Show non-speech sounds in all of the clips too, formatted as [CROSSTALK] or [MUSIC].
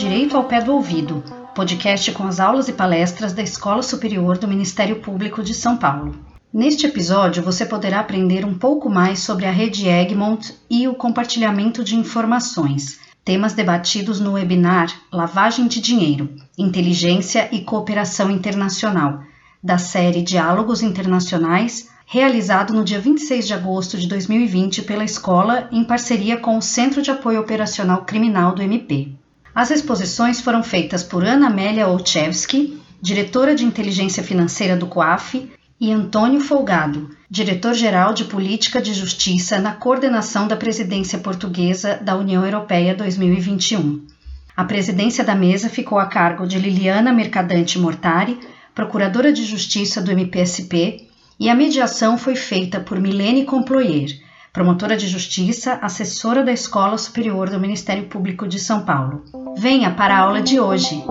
Direito ao Pé do Ouvido, podcast com as aulas e palestras da Escola Superior do Ministério Público de São Paulo. Neste episódio, você poderá aprender um pouco mais sobre a rede Egmont e o compartilhamento de informações, temas debatidos no webinar Lavagem de Dinheiro, Inteligência e Cooperação Internacional, da série Diálogos Internacionais realizado no dia 26 de agosto de 2020 pela escola em parceria com o Centro de Apoio Operacional Criminal do MP. As exposições foram feitas por Ana Amélia Olchevski, diretora de inteligência financeira do COAF, e Antônio Folgado, diretor-geral de Política de Justiça na coordenação da presidência portuguesa da União Europeia 2021. A presidência da mesa ficou a cargo de Liliana Mercadante Mortari, procuradora de Justiça do MPSP, e a mediação foi feita por Milene Comployer, promotora de justiça, assessora da Escola Superior do Ministério Público de São Paulo. Venha para a aula de hoje.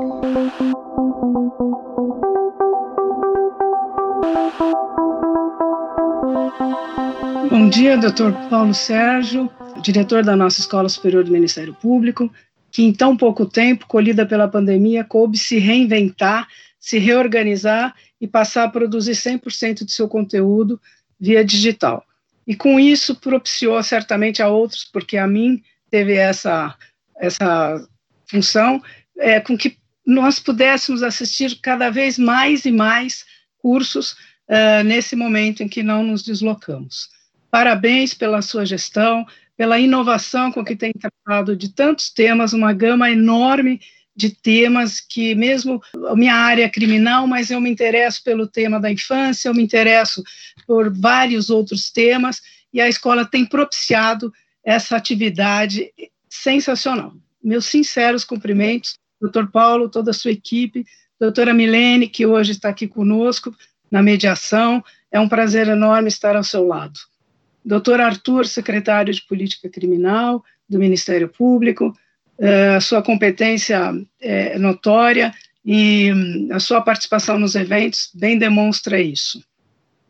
Bom dia, doutor Paulo Sérgio, diretor da nossa Escola Superior do Ministério Público, que em tão pouco tempo, colhida pela pandemia, coube se reinventar, se reorganizar e passar a produzir 100% de seu conteúdo via digital. E com isso propiciou certamente a outros, porque a mim teve essa, essa função, é, com que nós pudéssemos assistir cada vez mais e mais cursos uh, nesse momento em que não nos deslocamos. Parabéns pela sua gestão, pela inovação com que tem tratado de tantos temas, uma gama enorme de temas que, mesmo a minha área é criminal, mas eu me interesso pelo tema da infância, eu me interesso por vários outros temas, e a escola tem propiciado essa atividade sensacional. Meus sinceros cumprimentos, doutor Paulo, toda a sua equipe, doutora Milene, que hoje está aqui conosco na mediação, é um prazer enorme estar ao seu lado. Doutor Arthur, secretário de Política Criminal do Ministério Público, a sua competência é notória e hum, a sua participação nos eventos bem demonstra isso.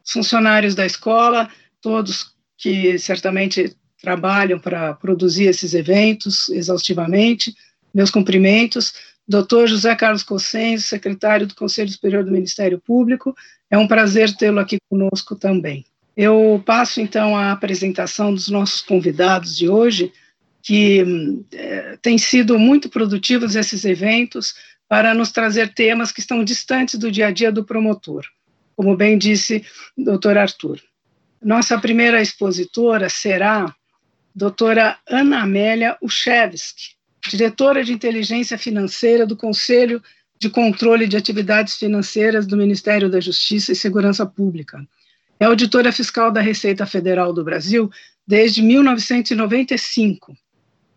Os funcionários da escola, todos que certamente trabalham para produzir esses eventos exaustivamente, meus cumprimentos. Doutor José Carlos Cossenzo, secretário do Conselho Superior do Ministério Público, é um prazer tê-lo aqui conosco também. Eu passo então a apresentação dos nossos convidados de hoje, que é, têm sido muito produtivos esses eventos para nos trazer temas que estão distantes do dia a dia do promotor, como bem disse o doutor Arthur. Nossa primeira expositora será doutora Ana Amélia Uchevski, diretora de inteligência financeira do Conselho de Controle de Atividades Financeiras do Ministério da Justiça e Segurança Pública. É auditora fiscal da Receita Federal do Brasil desde 1995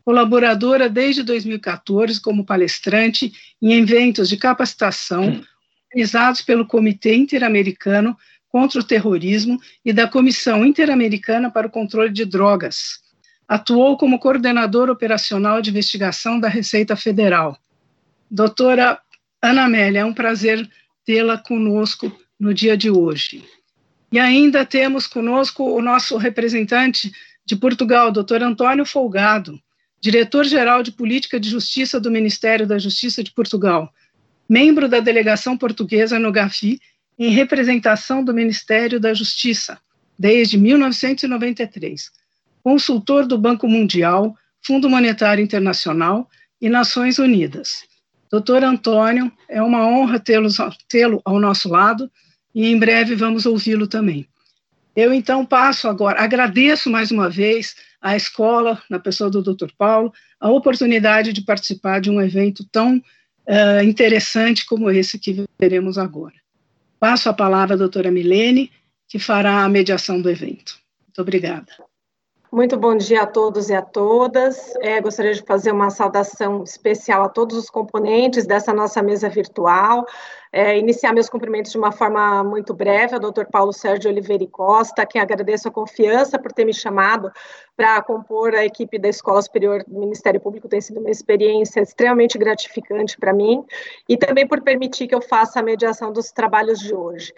colaboradora desde 2014 como palestrante em eventos de capacitação hum. organizados pelo Comitê Interamericano contra o Terrorismo e da Comissão Interamericana para o Controle de Drogas. Atuou como coordenadora operacional de investigação da Receita Federal. Doutora Ana Amélia, é um prazer tê-la conosco no dia de hoje. E ainda temos conosco o nosso representante de Portugal, doutor Antônio Folgado, diretor-geral de Política de Justiça do Ministério da Justiça de Portugal, membro da delegação portuguesa no GAFI, em representação do Ministério da Justiça, desde 1993, consultor do Banco Mundial, Fundo Monetário Internacional e Nações Unidas. Doutor Antônio, é uma honra tê-lo tê ao nosso lado e em breve vamos ouvi-lo também. Eu então passo agora, agradeço mais uma vez à escola, na pessoa do Dr. Paulo, a oportunidade de participar de um evento tão uh, interessante como esse que veremos agora. Passo a palavra à doutora Milene, que fará a mediação do evento. Muito obrigada. Muito bom dia a todos e a todas. É, gostaria de fazer uma saudação especial a todos os componentes dessa nossa mesa virtual. É, iniciar meus cumprimentos de uma forma muito breve ao Dr. Paulo Sérgio Oliveira Costa, a quem agradeço a confiança por ter me chamado para compor a equipe da Escola Superior do Ministério Público. Tem sido uma experiência extremamente gratificante para mim e também por permitir que eu faça a mediação dos trabalhos de hoje.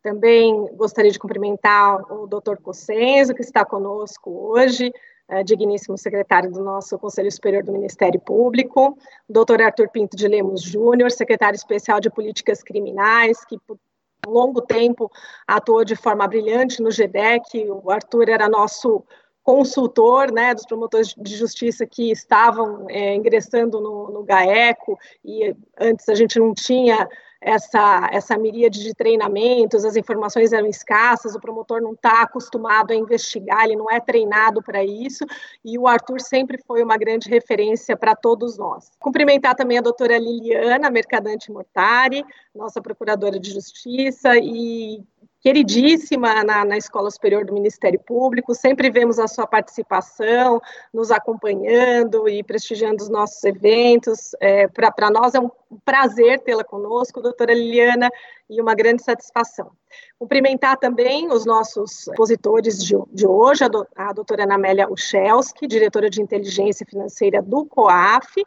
Também gostaria de cumprimentar o Dr. Cossenzo, que está conosco hoje, é, digníssimo secretário do nosso Conselho Superior do Ministério Público, doutor Arthur Pinto de Lemos Júnior, secretário especial de Políticas Criminais, que por longo tempo atuou de forma brilhante no GDEC, o Arthur era nosso consultor né, dos promotores de justiça que estavam é, ingressando no, no GAECO, e antes a gente não tinha essa, essa miríade de treinamentos, as informações eram escassas, o promotor não está acostumado a investigar, ele não é treinado para isso, e o Arthur sempre foi uma grande referência para todos nós. Cumprimentar também a doutora Liliana Mercadante Mortari, nossa procuradora de justiça, e queridíssima na, na, Escola Superior do Ministério Público, sempre vemos a sua participação, nos acompanhando e prestigiando os nossos eventos. É, Para nós é um prazer tê-la conosco, doutora Liliana, e uma grande satisfação. Cumprimentar também os nossos expositores de, de hoje, a, do, a doutora Anamélia Uchelski, diretora de Inteligência Financeira do COAF,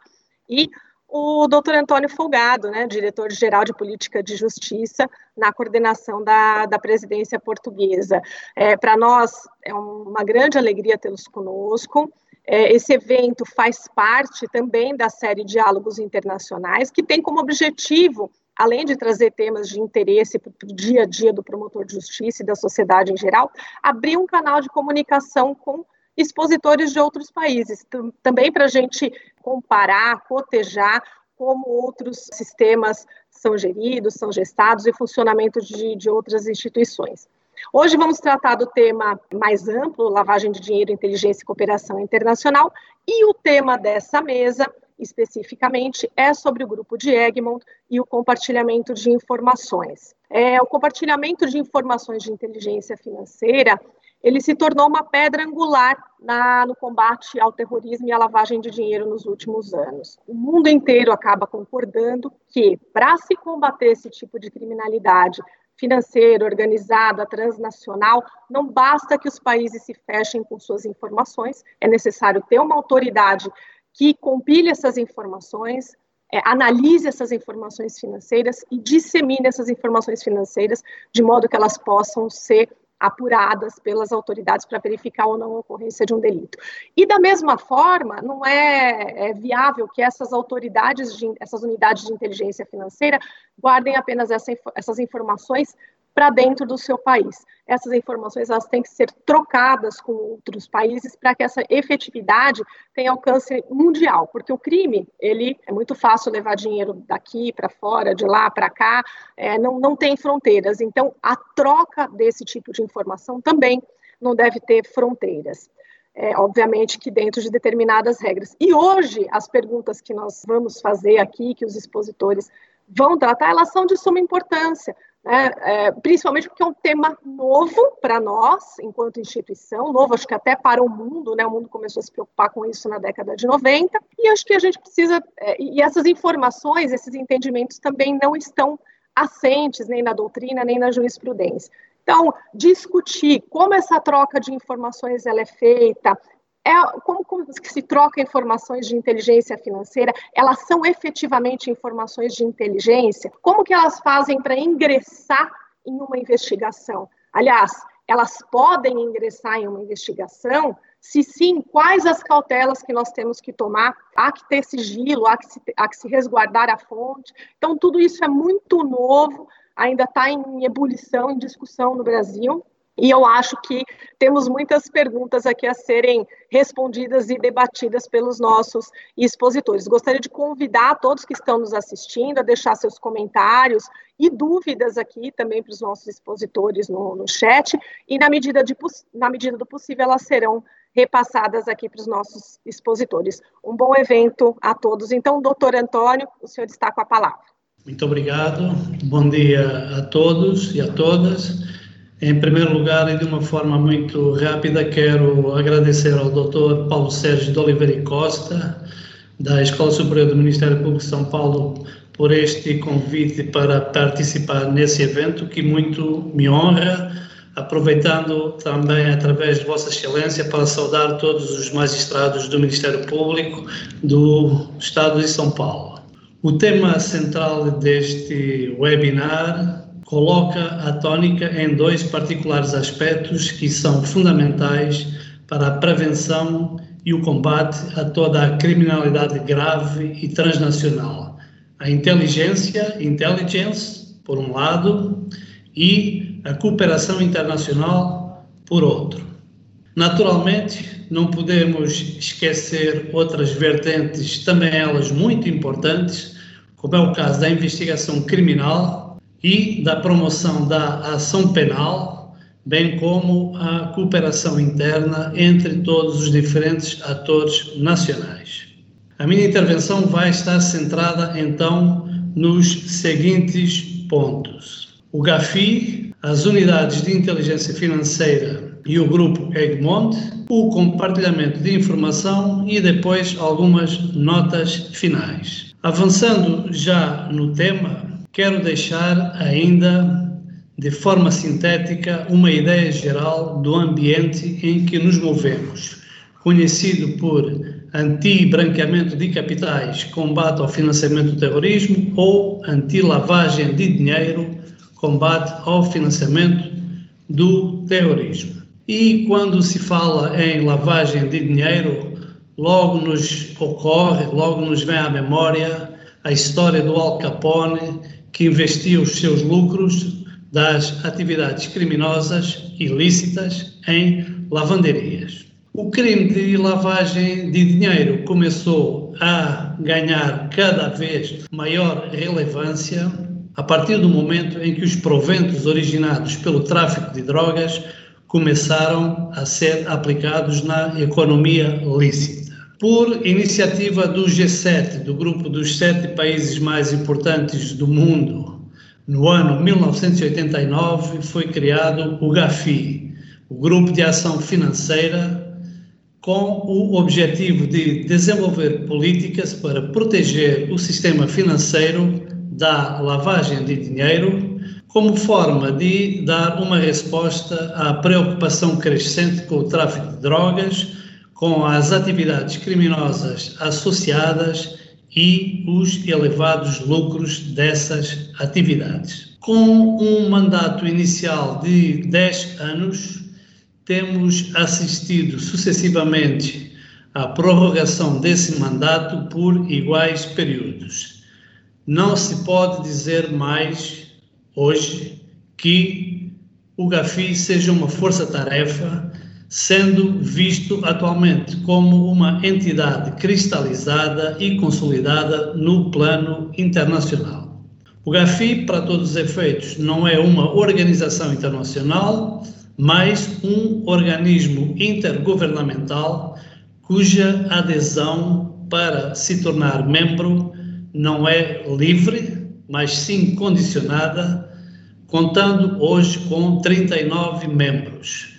e o doutor Antônio Folgado, né, diretor-geral de Política de Justiça, na coordenação da, da presidência portuguesa. É, Para nós é uma grande alegria tê-los conosco. É, esse evento faz parte também da série Diálogos Internacionais, que tem como objetivo, além de trazer temas de interesse para o dia a dia do promotor de justiça e da sociedade em geral, abrir um canal de comunicação com expositores de outros países, também para a gente comparar, cotejar como outros sistemas são geridos, são gestados e funcionamento de, de outras instituições. Hoje vamos tratar do tema mais amplo, lavagem de dinheiro, inteligência e cooperação internacional, e o tema dessa mesa, especificamente, é sobre o grupo de Egmont e o compartilhamento de informações. É, o compartilhamento de informações de inteligência financeira ele se tornou uma pedra angular na, no combate ao terrorismo e à lavagem de dinheiro nos últimos anos. O mundo inteiro acaba concordando que, para se combater esse tipo de criminalidade financeira, organizada, transnacional, não basta que os países se fechem com suas informações, é necessário ter uma autoridade que compile essas informações, é, analise essas informações financeiras e dissemine essas informações financeiras de modo que elas possam ser apuradas pelas autoridades para verificar ou não a ocorrência de um delito. E da mesma forma, não é, é viável que essas autoridades, de, essas unidades de inteligência financeira guardem apenas essa, essas informações para dentro do seu país. Essas informações elas têm que ser trocadas com outros países para que essa efetividade tenha alcance mundial, porque o crime ele é muito fácil levar dinheiro daqui para fora, de lá para cá, é, não, não tem fronteiras. Então a troca desse tipo de informação também não deve ter fronteiras. É, obviamente que dentro de determinadas regras. E hoje, as perguntas que nós vamos fazer aqui, que os expositores vão tratar, elas são de suma importância, né? é, principalmente porque é um tema novo para nós, enquanto instituição, novo acho que até para o mundo, né? o mundo começou a se preocupar com isso na década de 90, e acho que a gente precisa, é, e essas informações, esses entendimentos também não estão assentes nem na doutrina, nem na jurisprudência. Então, discutir como essa troca de informações ela é feita, é, como, como se troca informações de inteligência financeira, elas são efetivamente informações de inteligência? Como que elas fazem para ingressar em uma investigação? Aliás, elas podem ingressar em uma investigação? Se sim, quais as cautelas que nós temos que tomar? Há que ter sigilo, há que se, há que se resguardar a fonte. Então, tudo isso é muito novo, ainda está em ebulição, em discussão no Brasil. E eu acho que temos muitas perguntas aqui a serem respondidas e debatidas pelos nossos expositores. Gostaria de convidar todos que estão nos assistindo a deixar seus comentários e dúvidas aqui também para os nossos expositores no, no chat, e na medida, de, na medida do possível elas serão repassadas aqui para os nossos expositores. Um bom evento a todos. Então, doutor Antônio, o senhor está com a palavra. Muito obrigado. Bom dia a todos e a todas. Em primeiro lugar, e de uma forma muito rápida, quero agradecer ao Dr. Paulo Sérgio de Oliveira e Costa, da Escola Superior do Ministério Público de São Paulo, por este convite para participar nesse evento, que muito me honra, aproveitando também, através de Vossa Excelência, para saudar todos os magistrados do Ministério Público do Estado de São Paulo. O tema central deste webinar coloca a tónica em dois particulares aspectos que são fundamentais para a prevenção e o combate a toda a criminalidade grave e transnacional. A inteligência, intelligence, por um lado, e a cooperação internacional, por outro. Naturalmente, não podemos esquecer outras vertentes, também elas muito importantes, como é o caso da investigação criminal e da promoção da ação penal bem como a cooperação interna entre todos os diferentes atores nacionais. A minha intervenção vai estar centrada então nos seguintes pontos: o GAFI, as unidades de inteligência financeira e o grupo Egmont, o compartilhamento de informação e depois algumas notas finais. Avançando já no tema, quero deixar ainda de forma sintética, uma ideia geral do ambiente em que nos movemos, conhecido por anti-branqueamento de capitais, combate ao financiamento do terrorismo ou anti-lavagem de dinheiro, combate ao financiamento do terrorismo. E quando se fala em lavagem de dinheiro, logo nos ocorre, logo nos vem à memória a história do Al Capone, que investia os seus lucros das atividades criminosas ilícitas em lavanderias. O crime de lavagem de dinheiro começou a ganhar cada vez maior relevância a partir do momento em que os proventos originados pelo tráfico de drogas começaram a ser aplicados na economia lícita. Por iniciativa do G7, do grupo dos sete países mais importantes do mundo, no ano 1989 foi criado o GAFI, o Grupo de Ação Financeira, com o objetivo de desenvolver políticas para proteger o sistema financeiro da lavagem de dinheiro, como forma de dar uma resposta à preocupação crescente com o tráfico de drogas, com as atividades criminosas associadas e os elevados lucros dessas atividades. Com um mandato inicial de 10 anos, temos assistido sucessivamente à prorrogação desse mandato por iguais períodos. Não se pode dizer mais hoje que o GAFI seja uma força-tarefa sendo visto atualmente como uma entidade cristalizada e consolidada no plano internacional. O GAFI, para todos os efeitos, não é uma organização internacional, mas um organismo intergovernamental cuja adesão para se tornar membro não é livre, mas sim condicionada, contando hoje com 39 membros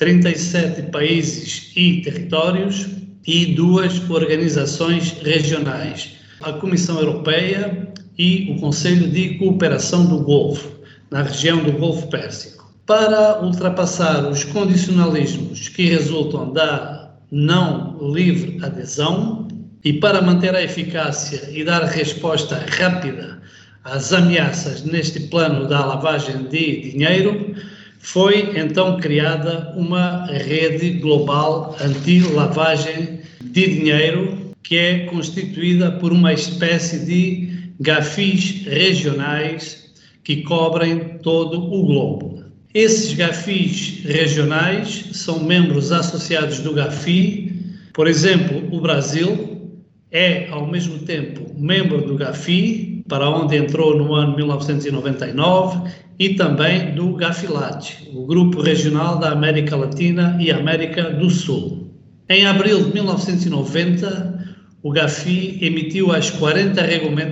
37 países e territórios e duas organizações regionais, a Comissão Europeia e o Conselho de Cooperação do Golfo, na região do Golfo Pérsico. Para ultrapassar os condicionalismos que resultam da não livre adesão e para manter a eficácia e dar resposta rápida às ameaças neste plano da lavagem de dinheiro, foi então criada uma rede global anti-lavagem de dinheiro que é constituída por uma espécie de GAFIs regionais que cobrem todo o globo. Esses GAFIs regionais são membros associados do GAFI, por exemplo, o Brasil é ao mesmo tempo membro do GAFI, para onde entrou no ano 1999 e também do GAFILAT, o Grupo Regional da América Latina e América do Sul. Em abril de 1990, o GAFI emitiu as 40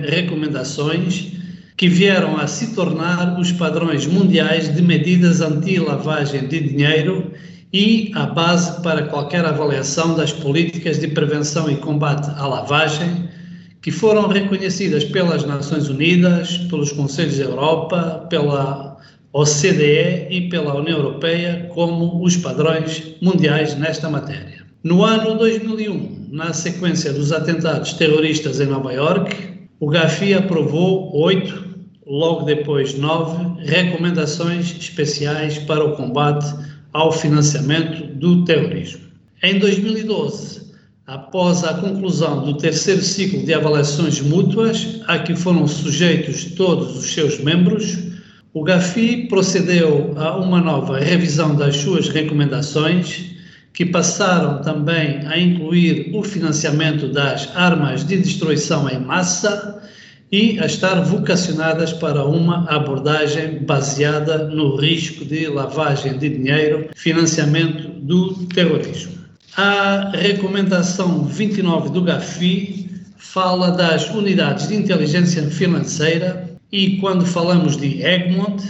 recomendações que vieram a se tornar os padrões mundiais de medidas anti-lavagem de dinheiro e a base para qualquer avaliação das políticas de prevenção e combate à lavagem, que foram reconhecidas pelas Nações Unidas, pelos Conselhos da Europa, pela OCDE e pela União Europeia como os padrões mundiais nesta matéria. No ano 2001, na sequência dos atentados terroristas em Nova York, o GAFI aprovou oito, logo depois nove, recomendações especiais para o combate ao financiamento do terrorismo. Em 2012, após a conclusão do terceiro ciclo de avaliações mútuas, a que foram sujeitos todos os seus membros, o GAFI procedeu a uma nova revisão das suas recomendações, que passaram também a incluir o financiamento das armas de destruição em massa e a estar vocacionadas para uma abordagem baseada no risco de lavagem de dinheiro, financiamento do terrorismo. A recomendação 29 do GAFI fala das unidades de inteligência financeira e quando falamos de Egmont,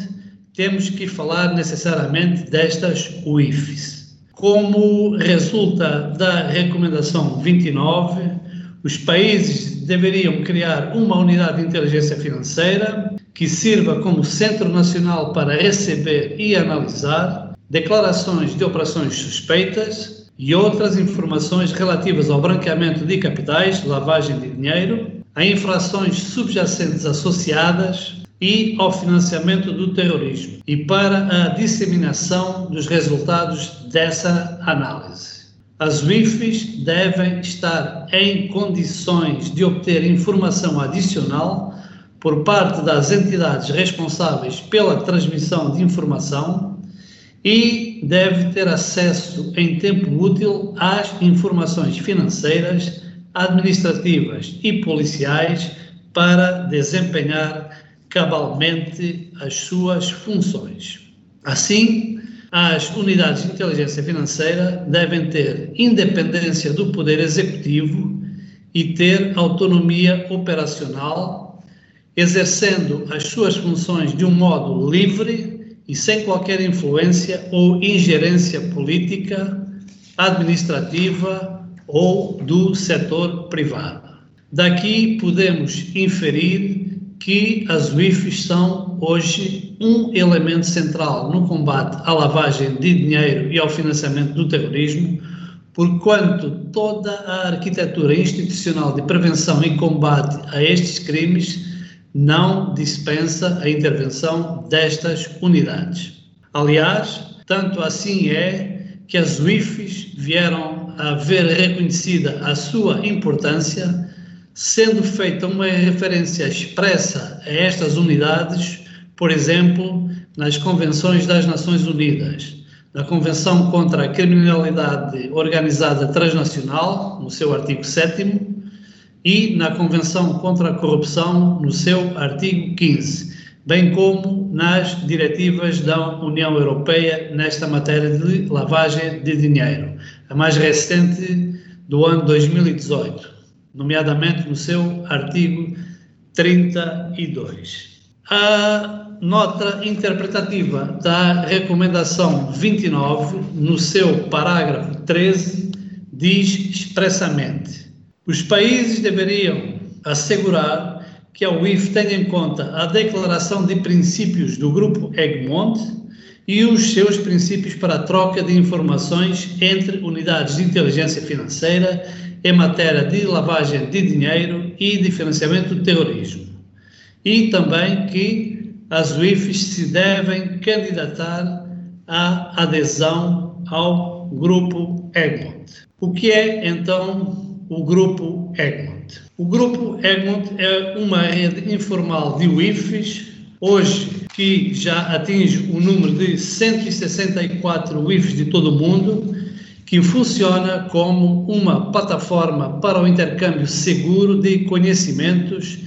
temos que falar necessariamente destas UIFs. Como resulta da recomendação 29, os países deveriam criar uma unidade de inteligência financeira que sirva como centro nacional para receber e analisar declarações de operações suspeitas e outras informações relativas ao branqueamento de capitais, lavagem de dinheiro, a infrações subjacentes associadas e ao financiamento do terrorismo e para a disseminação dos resultados dessa análise. As WIFs devem estar em condições de obter informação adicional por parte das entidades responsáveis pela transmissão de informação e deve ter acesso em tempo útil às informações financeiras, administrativas e policiais para desempenhar cabalmente as suas funções. Assim, as unidades de inteligência financeira devem ter independência do poder executivo e ter autonomia operacional, exercendo as suas funções de um modo livre e sem qualquer influência ou ingerência política, administrativa ou do setor privado. Daqui podemos inferir que as WIFs são hoje um elemento central no combate à lavagem de dinheiro e ao financiamento do terrorismo, porquanto toda a arquitetura institucional de prevenção e combate a estes crimes não dispensa a intervenção destas unidades. Aliás, tanto assim é que as WIFs vieram a ver reconhecida a sua importância sendo feita uma referência expressa a estas unidades, por exemplo, nas convenções das Nações Unidas, na Convenção contra a Criminalidade Organizada Transnacional, no seu artigo 7 e na Convenção contra a Corrupção, no seu artigo 15, bem como nas diretivas da União Europeia nesta matéria de lavagem de dinheiro, a mais recente do ano 2018 nomeadamente no seu artigo 32. A nota interpretativa da recomendação 29, no seu parágrafo 13, diz expressamente: os países deveriam assegurar que a UIF tenha em conta a declaração de princípios do grupo Egmont e os seus princípios para a troca de informações entre unidades de inteligência financeira em matéria de lavagem de dinheiro e de financiamento do terrorismo. E também que as UIFs se devem candidatar à adesão ao grupo Egmont. O que é então o grupo Egmont? O grupo Egmont é uma rede informal de UIFs, hoje que já atinge o número de 164 UIFs de todo o mundo que funciona como uma plataforma para o intercâmbio seguro de conhecimentos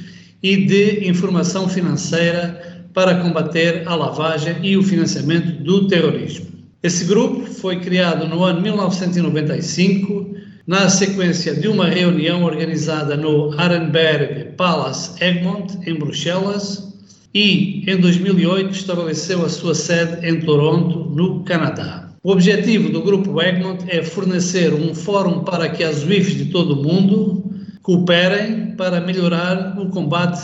e de informação financeira para combater a lavagem e o financiamento do terrorismo. Esse grupo foi criado no ano 1995, na sequência de uma reunião organizada no Arenberg Palace Egmont, em Bruxelas, e em 2008 estabeleceu a sua sede em Toronto, no Canadá. O objetivo do Grupo Egmont é fornecer um fórum para que as UIFs de todo o mundo cooperem para melhorar o combate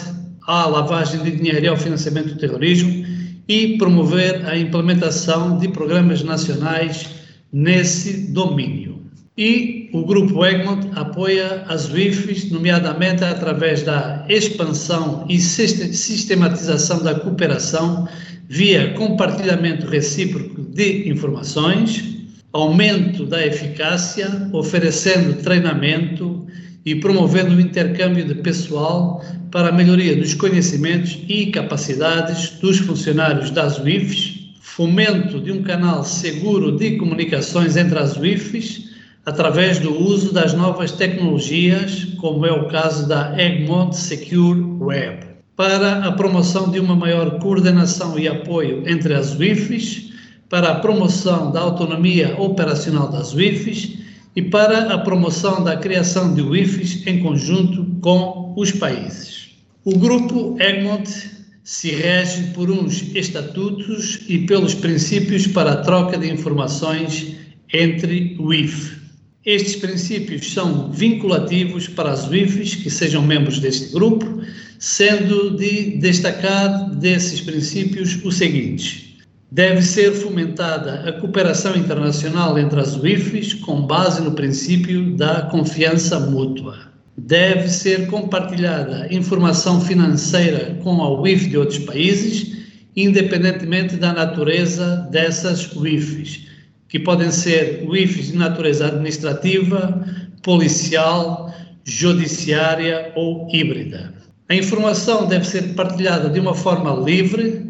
à lavagem de dinheiro e ao financiamento do terrorismo e promover a implementação de programas nacionais nesse domínio. E o Grupo Egmont apoia as UIFs, nomeadamente através da expansão e sistematização da cooperação via compartilhamento recíproco de informações, aumento da eficácia, oferecendo treinamento e promovendo o intercâmbio de pessoal para a melhoria dos conhecimentos e capacidades dos funcionários das UIFs, fomento de um canal seguro de comunicações entre as UIFs através do uso das novas tecnologias, como é o caso da Egmont Secure Web, para a promoção de uma maior coordenação e apoio entre as UIFs, para a promoção da autonomia operacional das UIFs e para a promoção da criação de UIFs em conjunto com os países. O grupo Egmont se rege por uns estatutos e pelos princípios para a troca de informações entre UIF. Estes princípios são vinculativos para as UIFs que sejam membros deste grupo, sendo de destacar desses princípios os seguintes. Deve ser fomentada a cooperação internacional entre as UIFs com base no princípio da confiança mútua. Deve ser compartilhada informação financeira com a UIF de outros países, independentemente da natureza dessas UIFs, que podem ser UIFs de natureza administrativa, policial, judiciária ou híbrida. A informação deve ser partilhada de uma forma livre,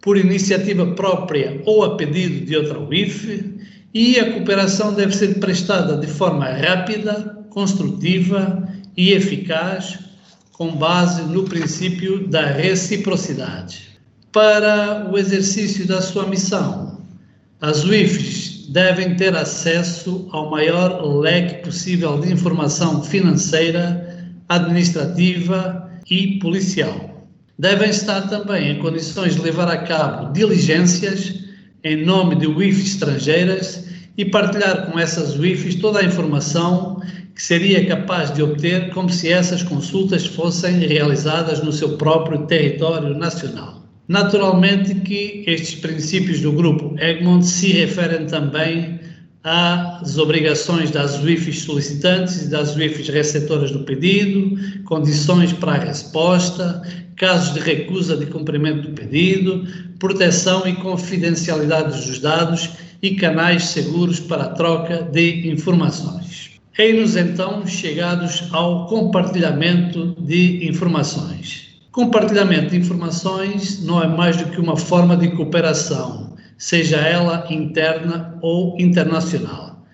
por iniciativa própria ou a pedido de outra UIF, e a cooperação deve ser prestada de forma rápida, construtiva e eficaz, com base no princípio da reciprocidade. Para o exercício da sua missão, as UIFs devem ter acesso ao maior leque possível de informação financeira, administrativa e policial devem estar também em condições de levar a cabo diligências em nome de UIFs estrangeiras e partilhar com essas UIFs toda a informação que seria capaz de obter como se essas consultas fossem realizadas no seu próprio território nacional. Naturalmente que estes princípios do grupo Egmont se referem também às obrigações das UIFs solicitantes e das UIFs receptoras do pedido, condições para a resposta, casos de recusa de cumprimento do pedido, proteção e confidencialidade dos dados e canais seguros para a troca de informações. Eis-nos então chegados ao compartilhamento de informações. Compartilhamento de informações não é mais do que uma forma de cooperação, seja ela interna ou internacional.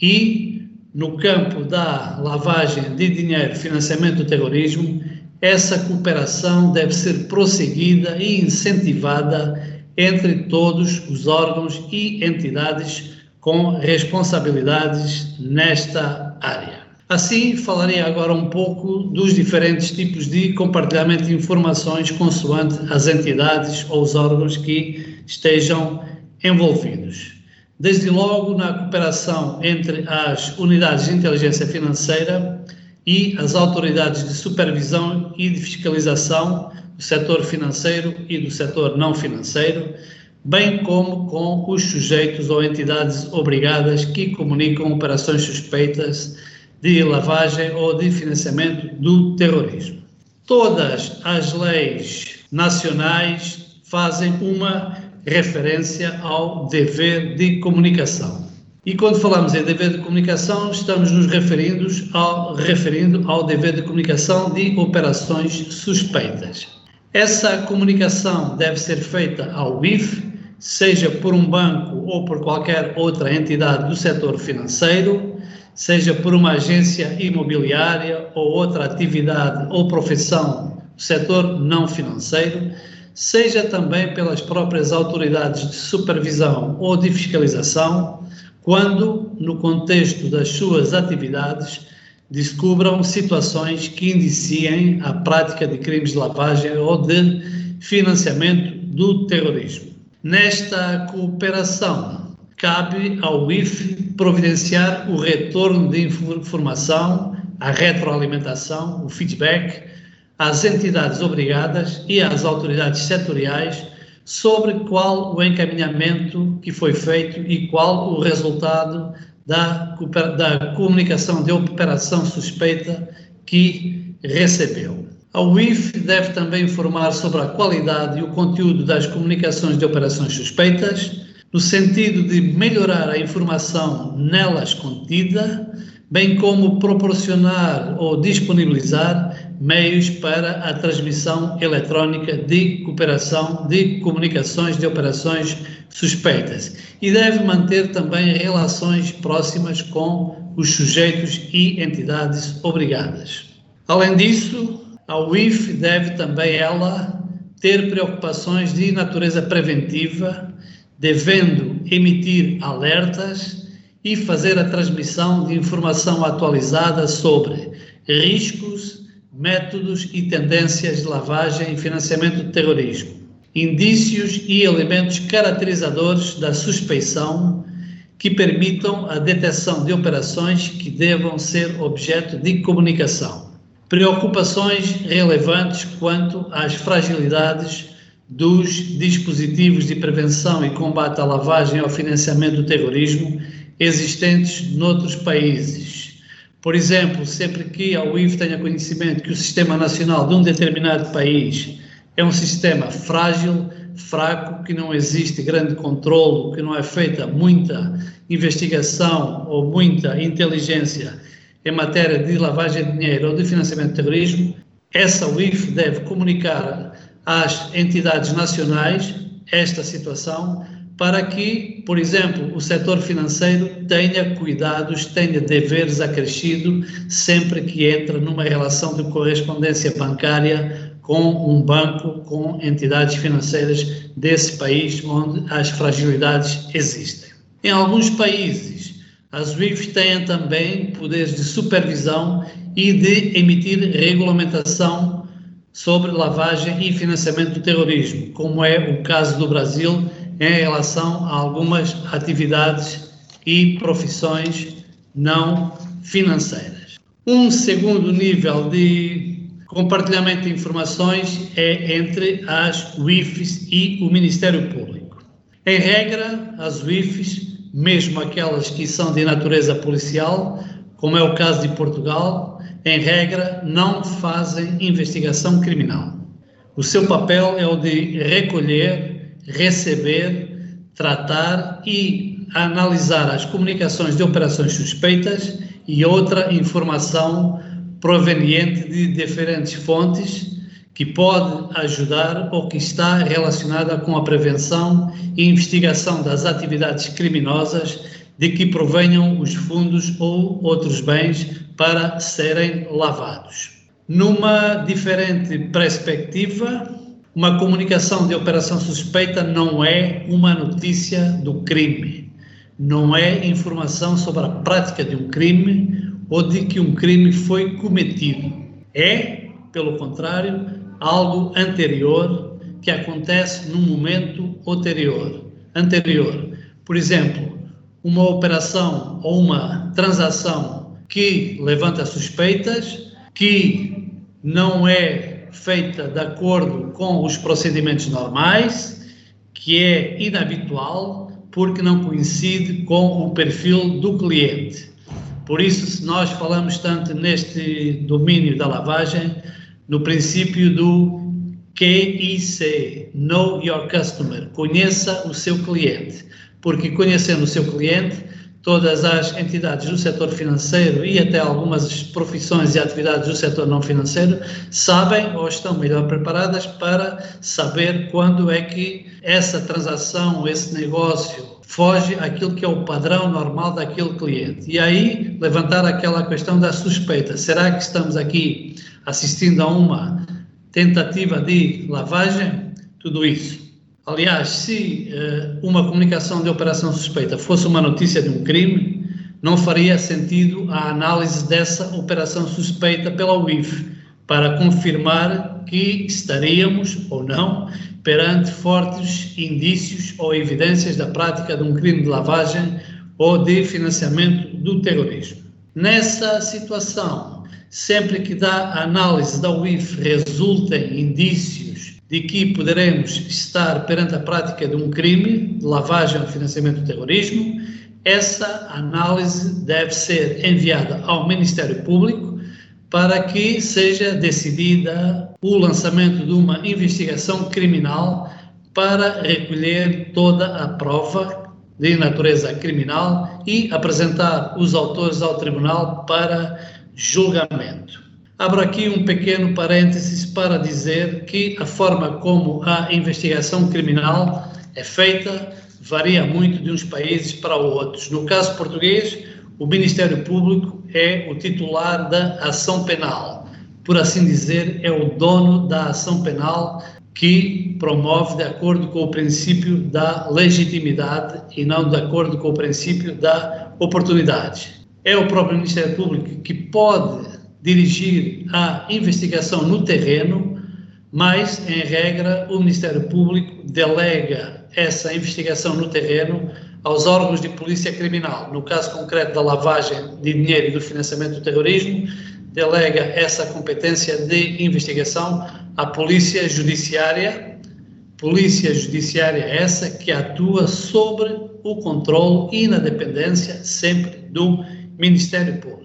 E, no campo da lavagem de dinheiro, financiamento do terrorismo, essa cooperação deve ser prosseguida e incentivada entre todos os órgãos e entidades com responsabilidades nesta área. Assim, falarei agora um pouco dos diferentes tipos de compartilhamento de informações consoante as entidades ou os órgãos que estejam envolvidos. Desde logo na cooperação entre as unidades de inteligência financeira, e as autoridades de supervisão e de fiscalização do setor financeiro e do setor não financeiro, bem como com os sujeitos ou entidades obrigadas que comunicam operações suspeitas de lavagem ou de financiamento do terrorismo. Todas as leis nacionais fazem uma referência ao dever de comunicação. E quando falamos em dever de comunicação, estamos nos referindo ao, referindo ao dever de comunicação de operações suspeitas. Essa comunicação deve ser feita ao BIF, seja por um banco ou por qualquer outra entidade do setor financeiro, seja por uma agência imobiliária ou outra atividade ou profissão do setor não financeiro, seja também pelas próprias autoridades de supervisão ou de fiscalização, quando, no contexto das suas atividades, descubram situações que indiciem a prática de crimes de lavagem ou de financiamento do terrorismo. Nesta cooperação, cabe ao IFE providenciar o retorno de informação, a retroalimentação, o feedback às entidades obrigadas e às autoridades setoriais sobre qual o encaminhamento que foi feito e qual o resultado da, da comunicação de operação suspeita que recebeu. A UIF deve também informar sobre a qualidade e o conteúdo das comunicações de operações suspeitas, no sentido de melhorar a informação nelas contida, bem como proporcionar ou disponibilizar meios para a transmissão eletrónica de cooperação de comunicações de operações suspeitas e deve manter também relações próximas com os sujeitos e entidades obrigadas. Além disso, a UIF deve também ela ter preocupações de natureza preventiva, devendo emitir alertas e fazer a transmissão de informação atualizada sobre riscos, métodos e tendências de lavagem e financiamento do terrorismo, indícios e elementos caracterizadores da suspeição que permitam a detecção de operações que devam ser objeto de comunicação. Preocupações relevantes quanto às fragilidades dos dispositivos de prevenção e combate à lavagem ao financiamento do terrorismo existentes noutros países. Por exemplo, sempre que a UIF tenha conhecimento que o sistema nacional de um determinado país é um sistema frágil, fraco, que não existe grande controle, que não é feita muita investigação ou muita inteligência em matéria de lavagem de dinheiro ou de financiamento de terrorismo, essa UIF deve comunicar às entidades nacionais esta situação para que, por exemplo, o setor financeiro tenha cuidados, tenha deveres acrescidos sempre que entra numa relação de correspondência bancária com um banco, com entidades financeiras desse país onde as fragilidades existem. Em alguns países, as SWIFT têm também poderes de supervisão e de emitir regulamentação sobre lavagem e financiamento do terrorismo, como é o caso do Brasil em relação a algumas atividades e profissões não financeiras. Um segundo nível de compartilhamento de informações é entre as UIFs e o Ministério Público. Em regra, as UIFs mesmo aquelas que são de natureza policial, como é o caso de Portugal, em regra, não fazem investigação criminal. O seu papel é o de recolher, receber, tratar e analisar as comunicações de operações suspeitas e outra informação proveniente de diferentes fontes que pode ajudar ou que está relacionada com a prevenção e investigação das atividades criminosas de que provenham os fundos ou outros bens para serem lavados. Numa diferente perspectiva, uma comunicação de operação suspeita não é uma notícia do crime, não é informação sobre a prática de um crime ou de que um crime foi cometido. É, pelo contrário, algo anterior que acontece num momento anterior. anterior. Por exemplo, uma operação ou uma transação que levanta suspeitas, que não é feita de acordo com os procedimentos normais, que é inabitual, porque não coincide com o perfil do cliente. Por isso, se nós falamos tanto neste domínio da lavagem, no princípio do QIC, Know Your Customer, conheça o seu cliente, porque conhecendo o seu cliente, todas as entidades do setor financeiro e até algumas profissões e atividades do setor não financeiro sabem ou estão melhor preparadas para saber quando é que essa transação, esse negócio foge àquilo que é o padrão normal daquele cliente. E aí levantar aquela questão da suspeita. Será que estamos aqui assistindo a uma tentativa de lavagem? Tudo isso. Aliás, se uh, uma comunicação de operação suspeita fosse uma notícia de um crime, não faria sentido a análise dessa operação suspeita pela UIF para confirmar que estaríamos ou não perante fortes indícios ou evidências da prática de um crime de lavagem ou de financiamento do terrorismo. Nessa situação, sempre que da análise da UIF resultem indícios de que poderemos estar perante a prática de um crime de lavagem ou financiamento do terrorismo, essa análise deve ser enviada ao Ministério Público para que seja decidida o lançamento de uma investigação criminal para recolher toda a prova de natureza criminal e apresentar os autores ao tribunal para julgamento. Abro aqui um pequeno parênteses para dizer que a forma como a investigação criminal é feita varia muito de uns países para outros. No caso português, o Ministério Público é o titular da ação penal. Por assim dizer, é o dono da ação penal que promove de acordo com o princípio da legitimidade e não de acordo com o princípio da oportunidade. É o próprio Ministério Público que pode dirigir a investigação no terreno, mas, em regra, o Ministério Público delega essa investigação no terreno aos órgãos de polícia criminal. No caso concreto da lavagem de dinheiro e do financiamento do terrorismo, delega essa competência de investigação à Polícia Judiciária, Polícia Judiciária essa que atua sobre o controle e na dependência sempre do Ministério Público.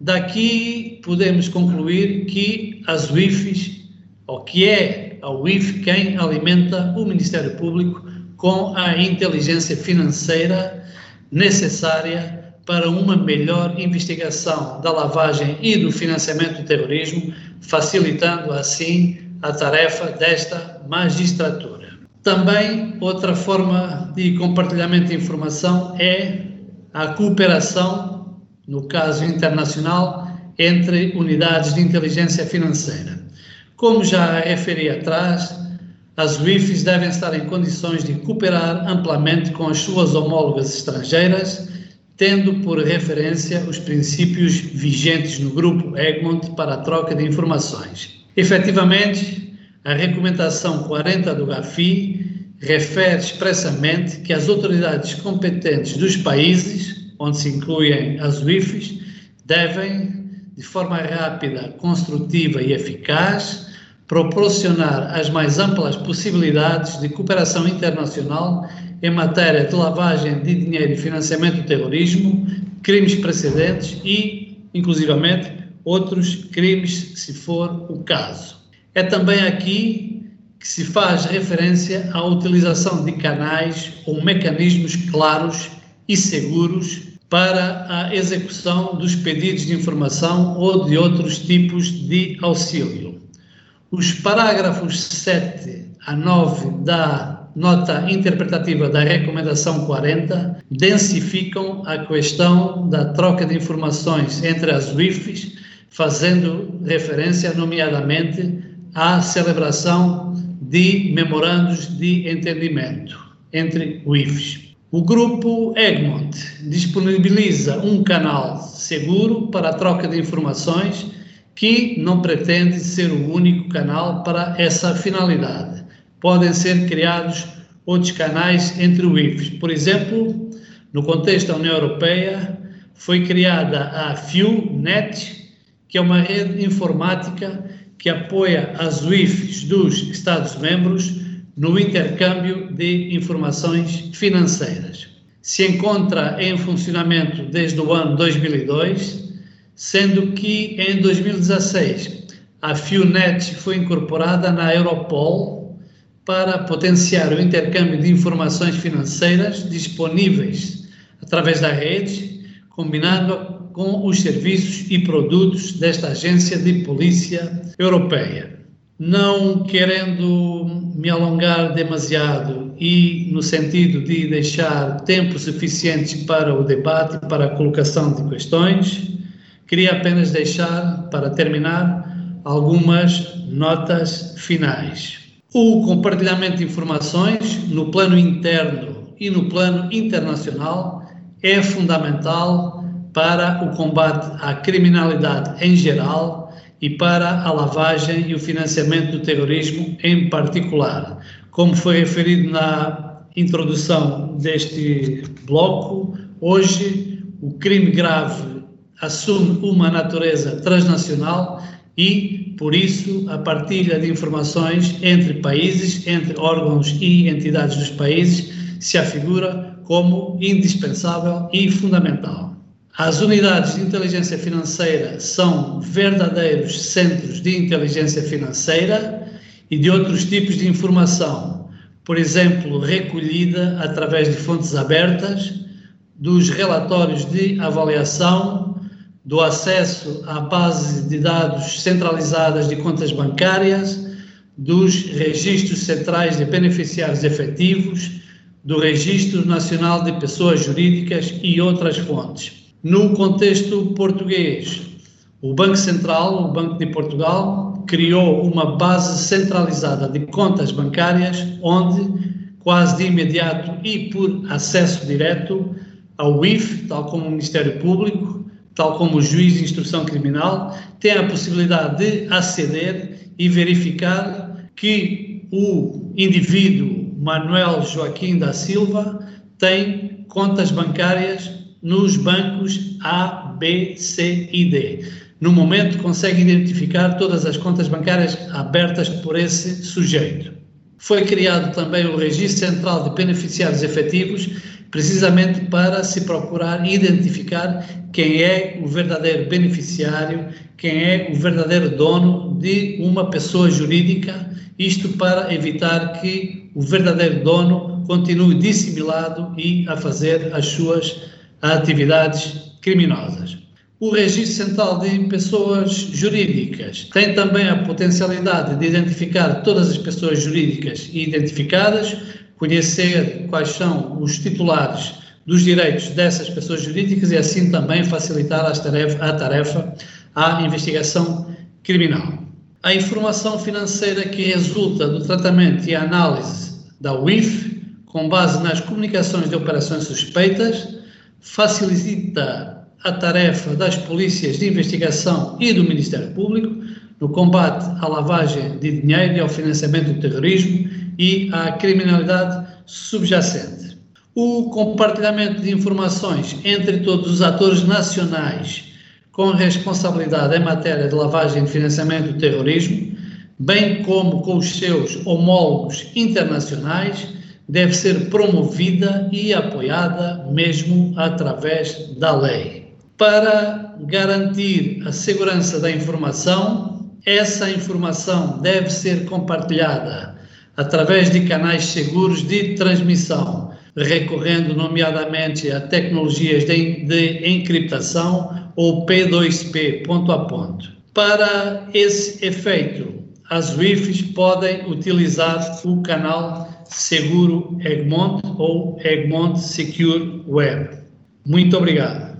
Daqui podemos concluir que as UIFs, ou que é a UIF quem alimenta o Ministério Público com a inteligência financeira necessária para uma melhor investigação da lavagem e do financiamento do terrorismo, facilitando assim a tarefa desta magistratura. Também outra forma de compartilhamento de informação é a cooperação, no caso internacional, entre unidades de inteligência financeira. Como já referi atrás, as UIFs devem estar em condições de cooperar amplamente com as suas homólogas estrangeiras tendo por referência os princípios vigentes no grupo Egmont para a troca de informações. Efetivamente, a recomendação 40 do GAFI refere expressamente que as autoridades competentes dos países, onde se incluem as UIFs, devem, de forma rápida, construtiva e eficaz, proporcionar as mais amplas possibilidades de cooperação internacional em matéria de lavagem de dinheiro e financiamento do terrorismo, crimes precedentes e, inclusivamente, outros crimes, se for o caso. É também aqui que se faz referência à utilização de canais ou mecanismos claros e seguros para a execução dos pedidos de informação ou de outros tipos de auxílio. Os parágrafos 7 a 9 da nota interpretativa da Recomendação 40 densificam a questão da troca de informações entre as UIFs, fazendo referência, nomeadamente, à celebração de memorandos de entendimento entre UIFs. O grupo Egmont disponibiliza um canal seguro para a troca de informações que não pretende ser o único canal para essa finalidade podem ser criados outros canais entre o IFES. Por exemplo, no contexto da União Europeia, foi criada a FIUNET, que é uma rede informática que apoia as UIFs dos Estados-membros no intercâmbio de informações financeiras. Se encontra em funcionamento desde o ano 2002, sendo que em 2016 a FIUNET foi incorporada na Europol para potenciar o intercâmbio de informações financeiras disponíveis através da rede, combinando com os serviços e produtos desta agência de polícia europeia. Não querendo me alongar demasiado e no sentido de deixar tempo suficiente para o debate, para a colocação de questões, queria apenas deixar, para terminar, algumas notas finais. O compartilhamento de informações no plano interno e no plano internacional é fundamental para o combate à criminalidade em geral e para a lavagem e o financiamento do terrorismo em particular. Como foi referido na introdução deste bloco, hoje o crime grave assume uma natureza transnacional e, por isso, a partilha de informações entre países, entre órgãos e entidades dos países, se afigura como indispensável e fundamental. As unidades de inteligência financeira são verdadeiros centros de inteligência financeira e de outros tipos de informação, por exemplo, recolhida através de fontes abertas, dos relatórios de avaliação, do acesso à base de dados centralizadas de contas bancárias, dos registros centrais de beneficiários efetivos, do Registro Nacional de Pessoas Jurídicas e outras fontes. No contexto português, o Banco Central, o Banco de Portugal, criou uma base centralizada de contas bancárias, onde, quase de imediato e por acesso direto ao IF, tal como o Ministério Público, tal como o juiz de instrução criminal, tem a possibilidade de aceder e verificar que o indivíduo Manuel Joaquim da Silva tem contas bancárias nos bancos A, B, C e D. No momento, consegue identificar todas as contas bancárias abertas por esse sujeito. Foi criado também o Registro Central de Beneficiários Efetivos, precisamente para se procurar identificar quem é o verdadeiro beneficiário, quem é o verdadeiro dono de uma pessoa jurídica, isto para evitar que o verdadeiro dono continue dissimulado e a fazer as suas atividades criminosas. O Registro Central de Pessoas Jurídicas tem também a potencialidade de identificar todas as pessoas jurídicas identificadas, conhecer quais são os titulares dos direitos dessas pessoas jurídicas e assim também facilitar a tarefa, a tarefa à investigação criminal. A informação financeira que resulta do tratamento e análise da UIF, com base nas comunicações de operações suspeitas, facilita a tarefa das polícias de investigação e do Ministério Público no combate à lavagem de dinheiro e ao financiamento do terrorismo e à criminalidade subjacente. O compartilhamento de informações entre todos os atores nacionais com responsabilidade em matéria de lavagem de financiamento do terrorismo, bem como com os seus homólogos internacionais, deve ser promovida e apoiada mesmo através da lei. Para garantir a segurança da informação, essa informação deve ser compartilhada através de canais seguros de transmissão, recorrendo nomeadamente a tecnologias de, de encriptação ou P2P, ponto a ponto. Para esse efeito, as WIFs podem utilizar o canal Seguro Egmont ou Egmont Secure Web. Muito obrigado.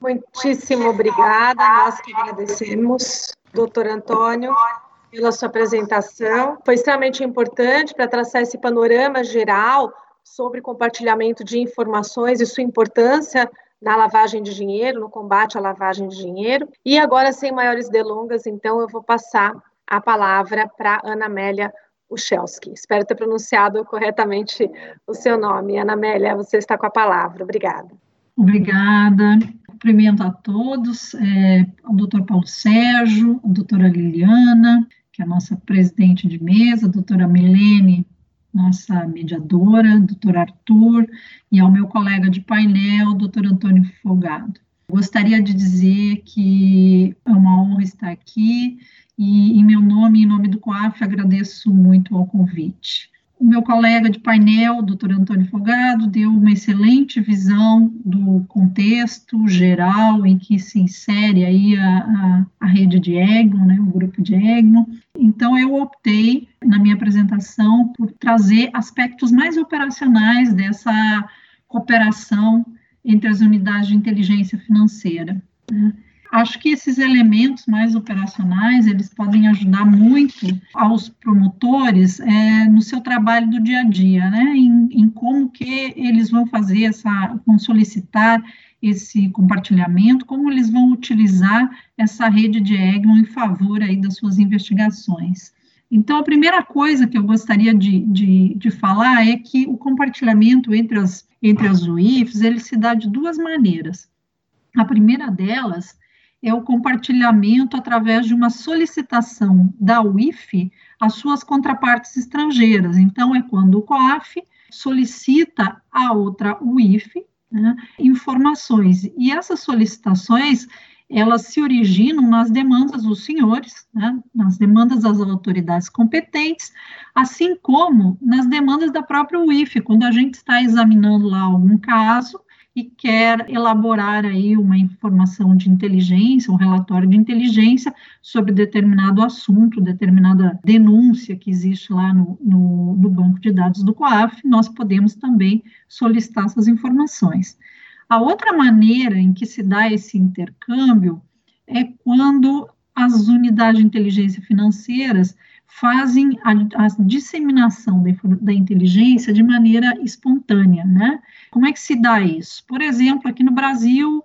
Muitíssimo obrigada. Nós que agradecemos, doutor Antônio, pela sua apresentação. Foi extremamente importante para traçar esse panorama geral sobre compartilhamento de informações e sua importância na lavagem de dinheiro, no combate à lavagem de dinheiro. E agora, sem maiores delongas, então, eu vou passar a palavra para Ana Amélia Uchelski. Espero ter pronunciado corretamente o seu nome. Ana Amélia, você está com a palavra. Obrigada. Obrigada. Cumprimento a todos, é, ao doutor Paulo Sérgio, a doutora Liliana, que é a nossa presidente de mesa, a doutora Milene, nossa mediadora, doutor Arthur, e ao meu colega de painel, doutor Antônio Folgado. Gostaria de dizer que é uma honra estar aqui e, em meu nome em nome do COAF, agradeço muito ao convite. O meu colega de painel, doutor Antônio Fogado, deu uma excelente visão do contexto geral em que se insere aí a, a, a rede de EGMO, né, o grupo de EGMO. Então, eu optei, na minha apresentação, por trazer aspectos mais operacionais dessa cooperação entre as unidades de inteligência financeira. Né. Acho que esses elementos mais operacionais, eles podem ajudar muito aos promotores é, no seu trabalho do dia a dia, né, em, em como que eles vão fazer essa, vão solicitar esse compartilhamento, como eles vão utilizar essa rede de Egmont em favor aí das suas investigações. Então, a primeira coisa que eu gostaria de, de, de falar é que o compartilhamento entre as, entre as UIFs, ele se dá de duas maneiras. A primeira delas é o compartilhamento através de uma solicitação da UIF às suas contrapartes estrangeiras. Então, é quando o COAF solicita a outra UIF né, informações. E essas solicitações, elas se originam nas demandas dos senhores, né, nas demandas das autoridades competentes, assim como nas demandas da própria UIF, quando a gente está examinando lá algum caso e quer elaborar aí uma informação de inteligência, um relatório de inteligência sobre determinado assunto, determinada denúncia que existe lá no, no, no banco de dados do COAF, nós podemos também solicitar essas informações. A outra maneira em que se dá esse intercâmbio é quando as unidades de inteligência financeiras fazem a, a disseminação da, da, inteligência de maneira espontânea, né? Como é que se dá isso? Por exemplo, aqui no Brasil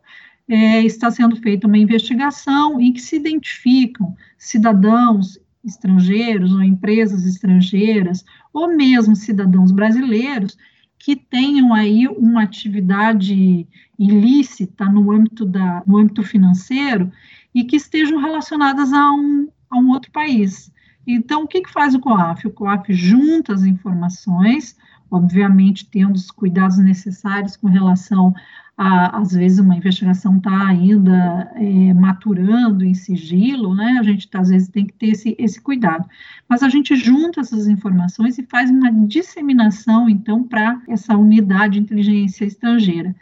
é, está sendo feita uma investigação em que se identificam cidadãos estrangeiros ou empresas estrangeiras ou mesmo cidadãos brasileiros que tenham aí uma atividade ilícita no âmbito, da, no âmbito financeiro e que estejam relacionadas a um, a um outro país. Então, o que, que faz o COAF? O COAF junta as informações, obviamente tendo os cuidados necessários com relação a, às vezes, uma investigação está ainda é, maturando em sigilo, né? A gente, às vezes, tem que ter esse, esse cuidado. Mas a gente junta essas informações e faz uma disseminação, então, para essa unidade de inteligência estrangeira.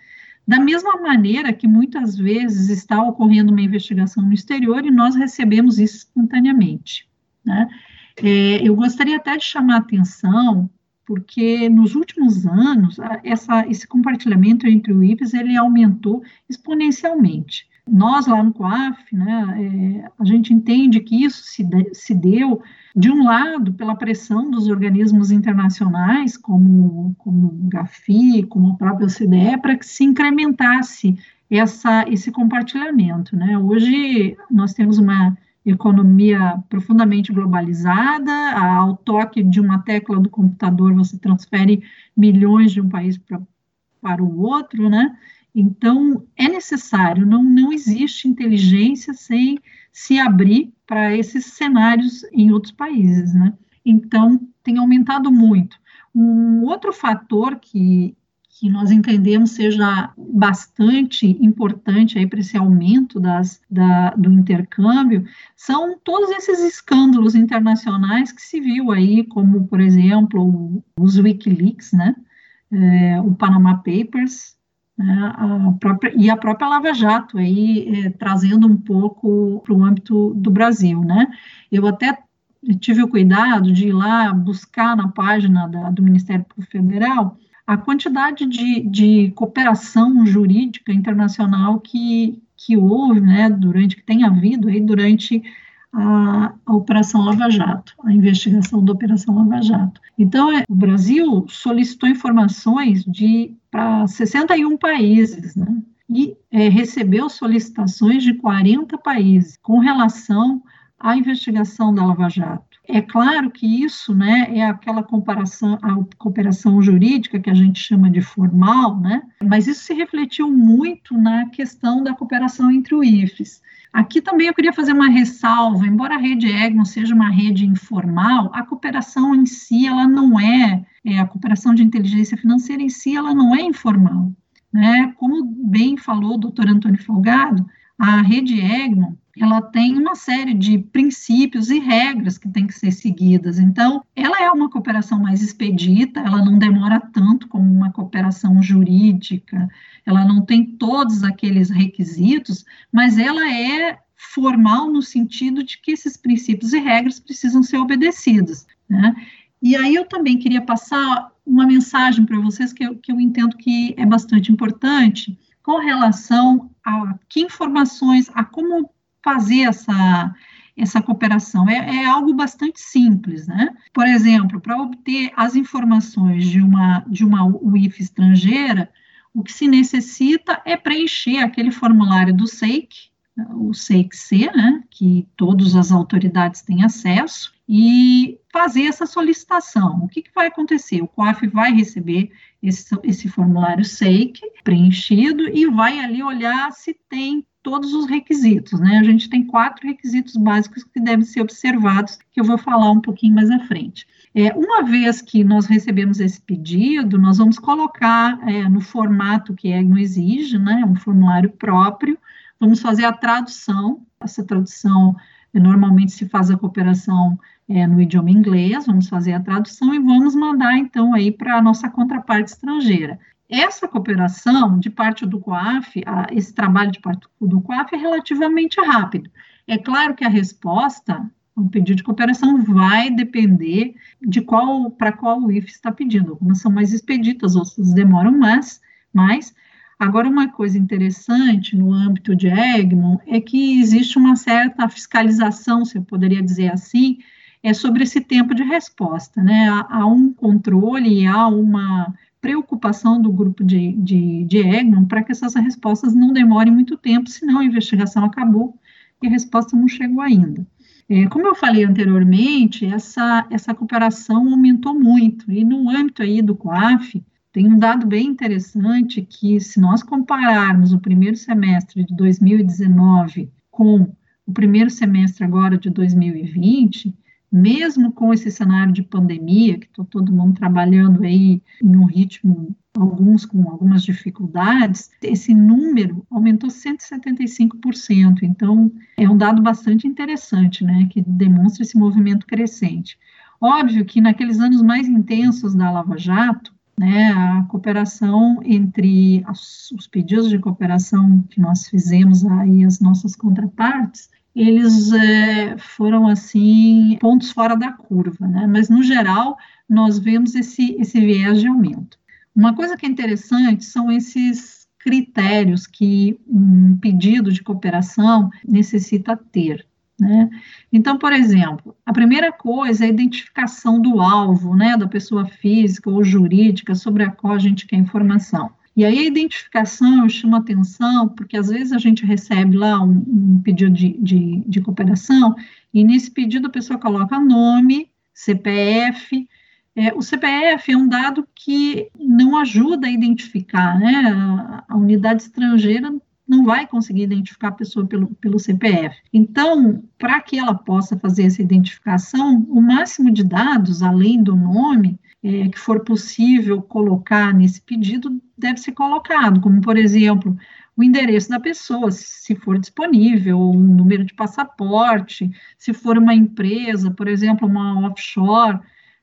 Da mesma maneira que muitas vezes está ocorrendo uma investigação no exterior e nós recebemos isso espontaneamente. Né? É, eu gostaria até de chamar a atenção, porque nos últimos anos, essa, esse compartilhamento entre o IPES, ele aumentou exponencialmente. Nós, lá no COAF, né, é, a gente entende que isso se, de, se deu, de um lado, pela pressão dos organismos internacionais, como, como o GAFI, como o próprio OCDE, para que se incrementasse essa, esse compartilhamento. Né? Hoje, nós temos uma economia profundamente globalizada, ao toque de uma tecla do computador você transfere milhões de um país pra, para o outro, né? Então, é necessário, não, não existe inteligência sem se abrir para esses cenários em outros países, né? Então, tem aumentado muito. Um outro fator que, que nós entendemos seja bastante importante para esse aumento das, da, do intercâmbio são todos esses escândalos internacionais que se viu aí, como, por exemplo, os Wikileaks, né, é, o Panama Papers, né, a própria, e a própria Lava Jato, aí, é, trazendo um pouco para o âmbito do Brasil, né, eu até tive o cuidado de ir lá buscar na página da, do Ministério Público Federal a quantidade de, de cooperação jurídica internacional que, que houve, né, durante, que tem havido aí durante a, a, Operação Lava Jato, a investigação da Operação Lava Jato. Então, é, o Brasil solicitou informações de para 61 países, né, e é, recebeu solicitações de 40 países com relação à investigação da Lava Jato. É claro que isso, né, é aquela comparação, a cooperação jurídica que a gente chama de formal, né, mas isso se refletiu muito na questão da cooperação entre o IFES. Aqui também eu queria fazer uma ressalva, embora a rede Egmont seja uma rede informal, a cooperação em si, ela não é, é a cooperação de inteligência financeira em si, ela não é informal. Né? Como bem falou o doutor Antônio Folgado, a rede Egmont, ela tem uma série de princípios e regras que têm que ser seguidas. Então, ela é uma cooperação mais expedita, ela não demora tanto como uma cooperação jurídica, ela não tem todos aqueles requisitos, mas ela é formal no sentido de que esses princípios e regras precisam ser obedecidos. Né? E aí eu também queria passar uma mensagem para vocês que eu, que eu entendo que é bastante importante com relação a que informações, a como fazer essa, essa cooperação. É, é, algo bastante simples, né? Por exemplo, para obter as informações de uma, de uma UIF estrangeira, o que se necessita é preencher aquele formulário do SEIC, o SEIC-C, né, que todas as autoridades têm acesso, e fazer essa solicitação. O que, que vai acontecer? O COAF vai receber esse, esse formulário SEIC preenchido e vai ali olhar se tem todos os requisitos, né? A gente tem quatro requisitos básicos que devem ser observados, que eu vou falar um pouquinho mais à frente. É, uma vez que nós recebemos esse pedido, nós vamos colocar é, no formato que a EGNO exige, né, um formulário próprio, vamos fazer a tradução, essa tradução normalmente se faz a cooperação é, no idioma inglês, vamos fazer a tradução e vamos mandar então aí para a nossa contraparte estrangeira. Essa cooperação de parte do COAF, a, esse trabalho de parte do COAF é relativamente rápido. É claro que a resposta um pedido de cooperação vai depender de qual para qual o IF está pedindo. Algumas são mais expeditas, outras demoram mais, mais. Agora, uma coisa interessante no âmbito de Egmont é que existe uma certa fiscalização, se eu poderia dizer assim, é sobre esse tempo de resposta, né? Há, há um controle, há uma preocupação do grupo de, de, de para que essas respostas não demorem muito tempo, senão a investigação acabou e a resposta não chegou ainda. É, como eu falei anteriormente, essa, essa cooperação aumentou muito, e no âmbito aí do COAF, tem um dado bem interessante que, se nós compararmos o primeiro semestre de 2019 com o primeiro semestre agora de 2020, mesmo com esse cenário de pandemia, que está todo mundo trabalhando aí em um ritmo, alguns com algumas dificuldades, esse número aumentou 175%. Então, é um dado bastante interessante, né, que demonstra esse movimento crescente. Óbvio que naqueles anos mais intensos da Lava Jato, né, a cooperação entre as, os pedidos de cooperação que nós fizemos aí as nossas contrapartes, eles é, foram assim pontos fora da curva, né? Mas no geral nós vemos esse esse viés de aumento. Uma coisa que é interessante são esses critérios que um pedido de cooperação necessita ter. Né? Então, por exemplo, a primeira coisa é a identificação do alvo, né, da pessoa física ou jurídica sobre a qual a gente quer informação. E aí a identificação eu chamo atenção, porque às vezes a gente recebe lá um, um pedido de, de, de, cooperação, e nesse pedido a pessoa coloca nome, CPF. É, o CPF é um dado que não ajuda a identificar, né? A, a unidade estrangeira não vai conseguir identificar a pessoa pelo, pelo CPF. Então, para que ela possa fazer essa identificação, o máximo de dados, além do nome, é, que for possível colocar nesse pedido, deve ser colocado, como, por exemplo, o endereço da pessoa, se for disponível, o número de passaporte, se for uma empresa, por exemplo, uma offshore,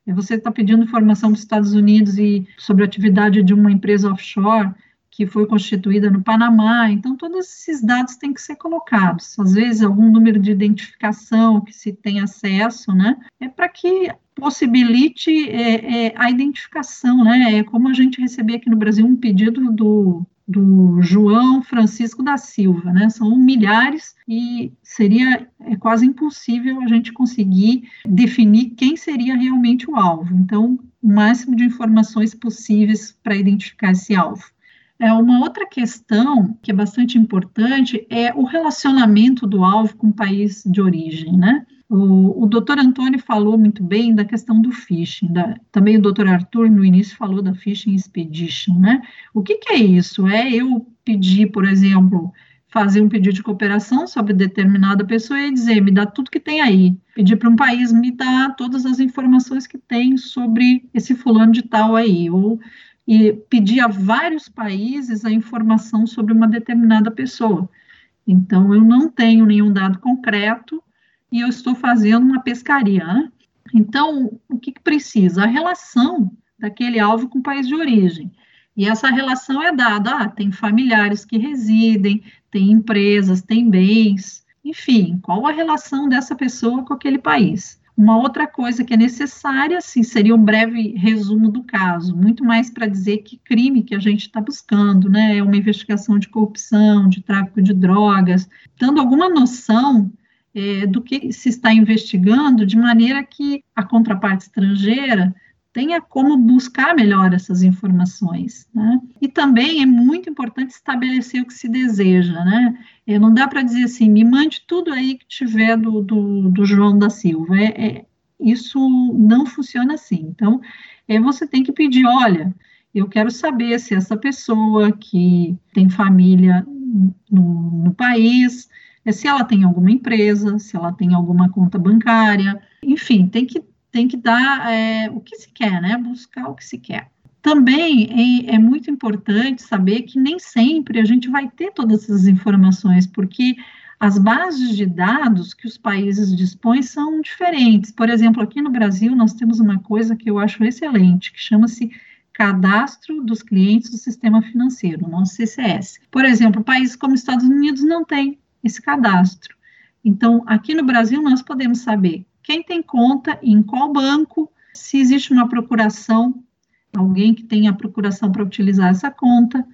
você está pedindo informação dos Estados Unidos e sobre a atividade de uma empresa offshore que foi constituída no Panamá, então todos esses dados têm que ser colocados, às vezes algum número de identificação que se tem acesso, né, é para que possibilite é, é, a identificação, né? É como a gente receber aqui no Brasil um pedido do, do João Francisco da Silva, né? São milhares e seria é quase impossível a gente conseguir definir quem seria realmente o alvo. Então, o máximo de informações possíveis para identificar esse alvo. É, uma outra questão que é bastante importante é o relacionamento do alvo com o país de origem, né? O, o doutor Antônio falou muito bem da questão do phishing, da, também o doutor Arthur no início falou da phishing expedition, né? O que, que é isso? É eu pedir, por exemplo, fazer um pedido de cooperação sobre determinada pessoa e dizer, me dá tudo que tem aí. Pedir para um país, me dá todas as informações que tem sobre esse fulano de tal aí. Ou e pedir a vários países a informação sobre uma determinada pessoa. Então, eu não tenho nenhum dado concreto, e eu estou fazendo uma pescaria. Né? Então, o que, que precisa? A relação daquele alvo com o país de origem. E essa relação é dada, ah, tem familiares que residem, tem empresas, tem bens, enfim, qual a relação dessa pessoa com aquele país? Uma outra coisa que é necessária, assim, seria um breve resumo do caso, muito mais para dizer que crime que a gente está buscando, né? É uma investigação de corrupção, de tráfico de drogas, dando alguma noção é, do que se está investigando, de maneira que a contraparte estrangeira tenha como buscar melhor essas informações, né? E também é muito importante estabelecer o que se deseja, né? É, não dá para dizer assim, me mande tudo aí que tiver do, do, do João da Silva. É, é, isso não funciona assim. Então, é, você tem que pedir, olha, eu quero saber se essa pessoa que tem família no, no país é se ela tem alguma empresa, se ela tem alguma conta bancária, enfim, tem que, tem que dar é, o que se quer, né? Buscar o que se quer. Também é, é, muito importante saber que nem sempre a gente vai ter todas essas informações, porque as bases de dados que os países dispõem são diferentes. Por exemplo, aqui no Brasil, nós temos uma coisa que eu acho excelente, que chama-se Cadastro dos Clientes do Sistema Financeiro, nosso CCS. Por exemplo, países como Estados Unidos não têm esse cadastro. Então, aqui no Brasil, nós podemos saber quem tem conta, em qual banco, se existe uma procuração, alguém que tem a procuração para utilizar essa conta.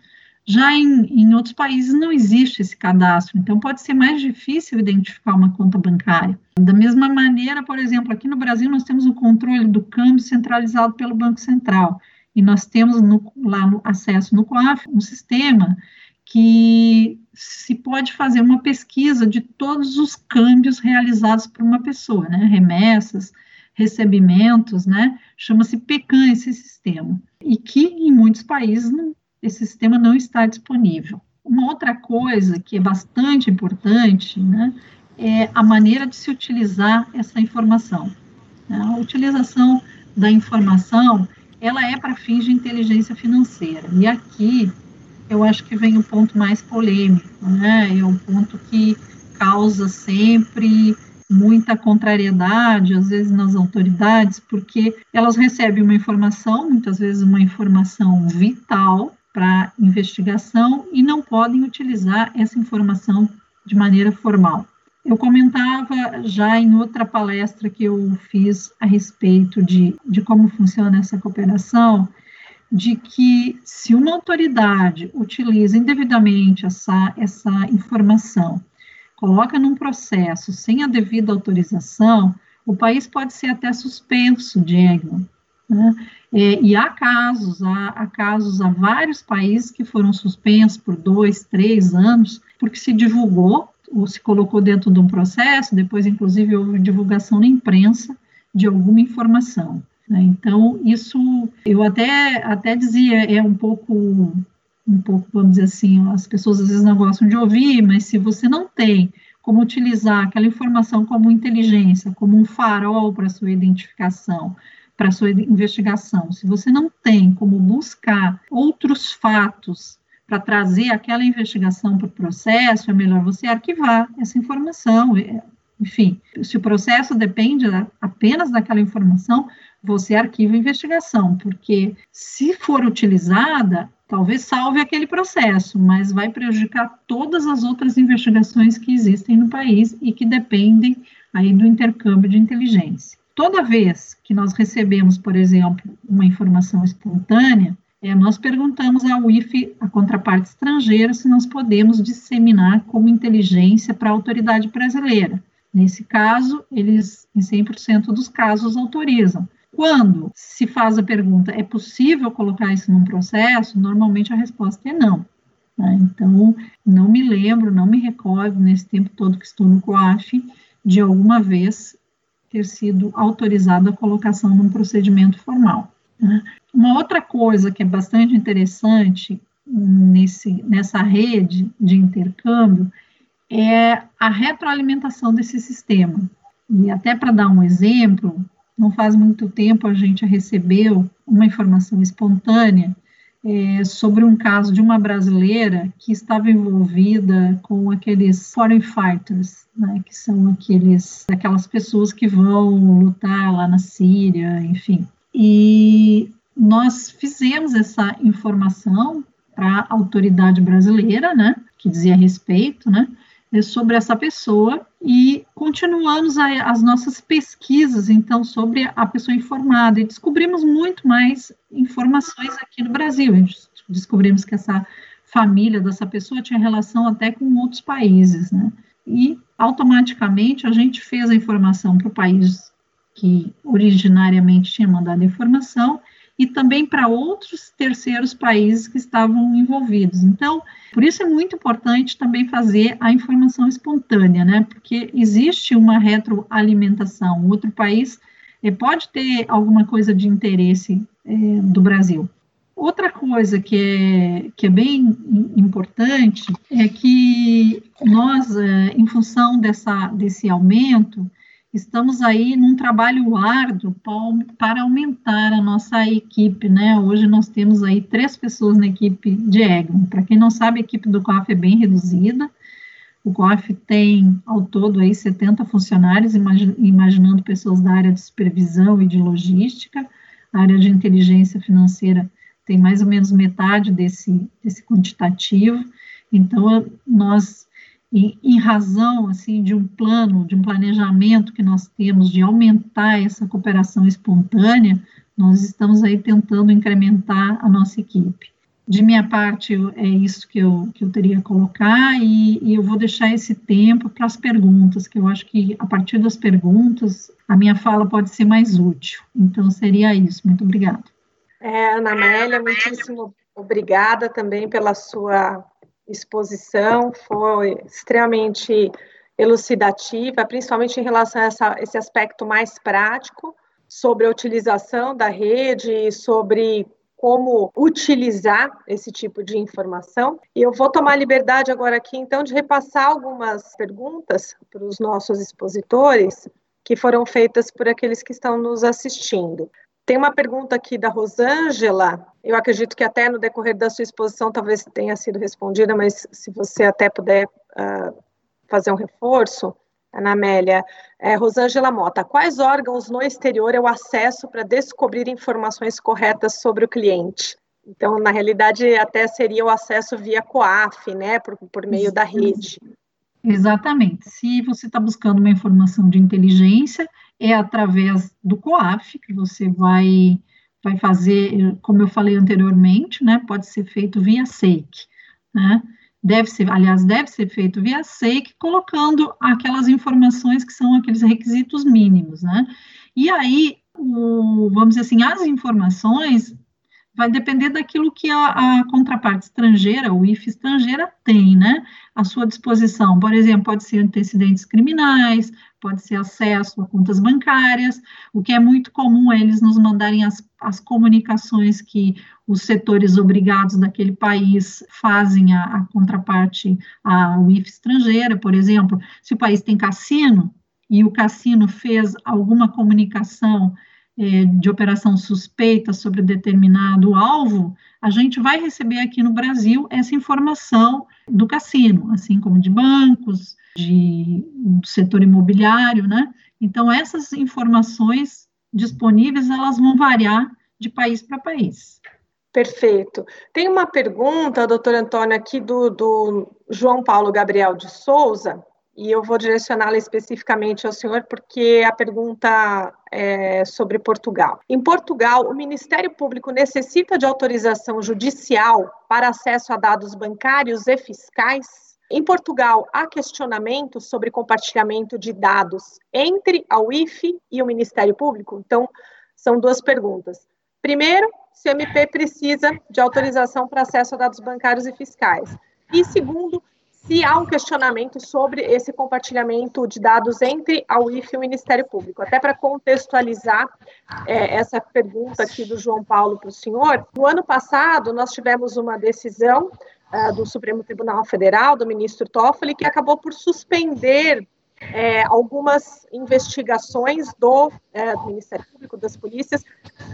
Já em, em outros países não existe esse cadastro, então pode ser mais difícil identificar uma conta bancária. Da mesma maneira, por exemplo, aqui no Brasil nós temos o controle do câmbio centralizado pelo Banco Central e nós temos no, lá no acesso no COAF um sistema que se pode fazer uma pesquisa de todos os câmbios realizados por uma pessoa, né, remessas, recebimentos, né, chama-se PECAM esse sistema, e que em muitos países não, esse sistema não está disponível. Uma outra coisa que é bastante importante, né, é a maneira de se utilizar essa informação. A utilização da informação, ela é para fins de inteligência financeira, e aqui eu acho que vem o ponto mais polêmico, né? É um ponto que causa sempre muita contrariedade, às vezes nas autoridades, porque elas recebem uma informação, muitas vezes uma informação vital para investigação e não podem utilizar essa informação de maneira formal. Eu comentava já em outra palestra que eu fiz a respeito de, de como funciona essa cooperação, de que se uma autoridade utiliza indevidamente essa, essa informação, coloca num processo sem a devida autorização, o país pode ser até suspenso, Diego. Né? É, e há casos, há, há, casos, há vários países que foram suspensos por dois, três anos, porque se divulgou ou se colocou dentro de um processo, depois, inclusive, houve divulgação na imprensa de alguma informação. Né? Então, isso eu até, até dizia, é um pouco, um pouco, vamos dizer assim, as pessoas às vezes não gostam de ouvir, mas se você não tem como utilizar aquela informação como inteligência, como um farol para sua identificação, para sua investigação, se você não tem como buscar outros fatos para trazer aquela investigação para o processo, é melhor você arquivar essa informação. É, enfim, se o processo depende apenas daquela informação, você arquiva a investigação, porque se for utilizada, talvez salve aquele processo, mas vai prejudicar todas as outras investigações que existem no país e que dependem aí do intercâmbio de inteligência. Toda vez que nós recebemos, por exemplo, uma informação espontânea, é, nós perguntamos ao IFE, a contraparte estrangeira, se nós podemos disseminar como inteligência para a autoridade brasileira. Nesse caso, eles, em 100% dos casos, autorizam. Quando se faz a pergunta, é possível colocar isso num processo? Normalmente a resposta é não. Né? Então, não me lembro, não me recordo, nesse tempo todo que estou no COAF, de alguma vez ter sido autorizada a colocação num procedimento formal. Né? Uma outra coisa que é bastante interessante nesse, nessa rede de intercâmbio é a retroalimentação desse sistema. E até para dar um exemplo, não faz muito tempo a gente recebeu uma informação espontânea é, sobre um caso de uma brasileira que estava envolvida com aqueles foreign fighters, né, que são aqueles aquelas pessoas que vão lutar lá na Síria, enfim. E nós fizemos essa informação para a autoridade brasileira, né, que dizia respeito, né, sobre essa pessoa e continuamos as nossas pesquisas, então, sobre a pessoa informada e descobrimos muito mais informações aqui no Brasil. Descobrimos que essa família dessa pessoa tinha relação até com outros países, né? E automaticamente a gente fez a informação para o país que originariamente tinha mandado a informação e também para outros terceiros países que estavam envolvidos. Então, por isso é muito importante também fazer a informação espontânea, né? Porque existe uma retroalimentação. Outro país é, pode ter alguma coisa de interesse é, do Brasil. Outra coisa que é, que é bem importante é que nós, é, em função dessa, desse aumento, estamos aí num trabalho árduo para aumentar a nossa equipe, né? Hoje nós temos aí três pessoas na equipe de Egmont. Para quem não sabe, a equipe do COAF é bem reduzida. O COAF tem ao todo aí 70 funcionários, imaginando pessoas da área de supervisão e de logística. A área de inteligência financeira tem mais ou menos metade desse, desse quantitativo. Então, nós em, em, razão assim de um plano, de um planejamento que nós temos de aumentar essa cooperação espontânea, nós estamos aí tentando incrementar a nossa equipe. De minha parte, é isso que eu, que eu teria a colocar e, e eu vou deixar esse tempo para as perguntas, que eu acho que a partir das perguntas a minha fala pode ser mais útil. Então, seria isso. Muito obrigada. É, Ana Amélia, muitíssimo obrigada também pela sua exposição foi extremamente elucidativa, principalmente em relação a essa, esse aspecto mais prático sobre a utilização da rede, sobre como utilizar esse tipo de informação. E eu vou tomar liberdade agora aqui, então, de repassar algumas perguntas para os nossos expositores que foram feitas por aqueles que estão nos assistindo. Tem uma pergunta aqui da Rosângela, eu acredito que até no decorrer da sua exposição talvez tenha sido respondida, mas se você até puder uh, fazer um reforço, Ana Amélia, é, Rosângela Mota, quais órgãos no exterior eu acesso para descobrir informações corretas sobre o cliente? Então, na realidade, até seria o acesso via COAF, né, por, por meio da rede. Exatamente. Se você está buscando uma informação de inteligência, é através do COAF que você vai, vai fazer, como eu falei anteriormente, né? Pode ser feito via SEIC, né? Deve ser, aliás, deve ser feito via SEIC, colocando aquelas informações que são aqueles requisitos mínimos, né? E aí, o, vamos dizer assim, as informações vai depender daquilo que a, a, contraparte estrangeira, o IF estrangeira, tem, né, à sua disposição. Por exemplo, pode ser antecedentes criminais, pode ser acesso a contas bancárias, o que é muito comum é eles nos mandarem as, as comunicações que os setores obrigados daquele país fazem a, a contraparte, a IF estrangeira, por exemplo, se o país tem cassino, e o cassino fez alguma comunicação é, de operação suspeita sobre determinado alvo, a gente vai receber aqui no Brasil essa informação do cassino, assim como de bancos, de, do setor imobiliário, né? Então, essas informações disponíveis, elas vão variar de país para país. Perfeito. Tem uma pergunta, doutor Antônio, aqui do, do João Paulo Gabriel de Souza, e eu vou direcioná-la especificamente ao senhor, porque a pergunta é sobre Portugal. Em Portugal, o Ministério Público necessita de autorização judicial para acesso a dados bancários e fiscais? Em Portugal, há questionamento sobre compartilhamento de dados entre a UIF e o Ministério Público? Então, são duas perguntas. Primeiro, se o MP precisa de autorização para acesso a dados bancários e fiscais. E segundo, se há um questionamento sobre esse compartilhamento de dados entre a UIF e o Ministério Público. Até para contextualizar é, essa pergunta aqui do João Paulo para o senhor, no ano passado nós tivemos uma decisão uh, do Supremo Tribunal Federal, do ministro Toffoli, que acabou por suspender é, algumas investigações do, é, do, Ministério Público, das polícias,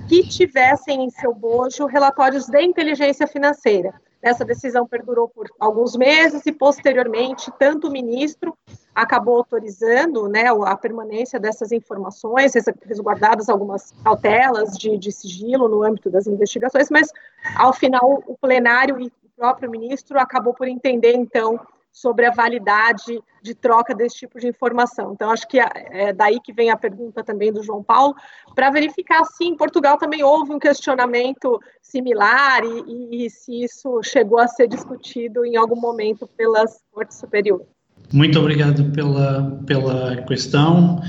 que tivessem em seu bojo relatórios de inteligência financeira. Essa decisão perdurou por alguns meses e, posteriormente, tanto o ministro acabou autorizando né, a permanência dessas informações, resguardadas algumas cautelas de, de sigilo no âmbito das investigações, mas, ao final, o plenário e o próprio ministro acabou por entender, então, sobre a validade de troca desse tipo de informação. Então, acho que é, é daí que vem a pergunta também do João Paulo, para verificar se em Portugal também houve um questionamento similar e, e se isso chegou a ser discutido em algum momento pelas Cortes Superiores. Muito obrigado pela, pela questão.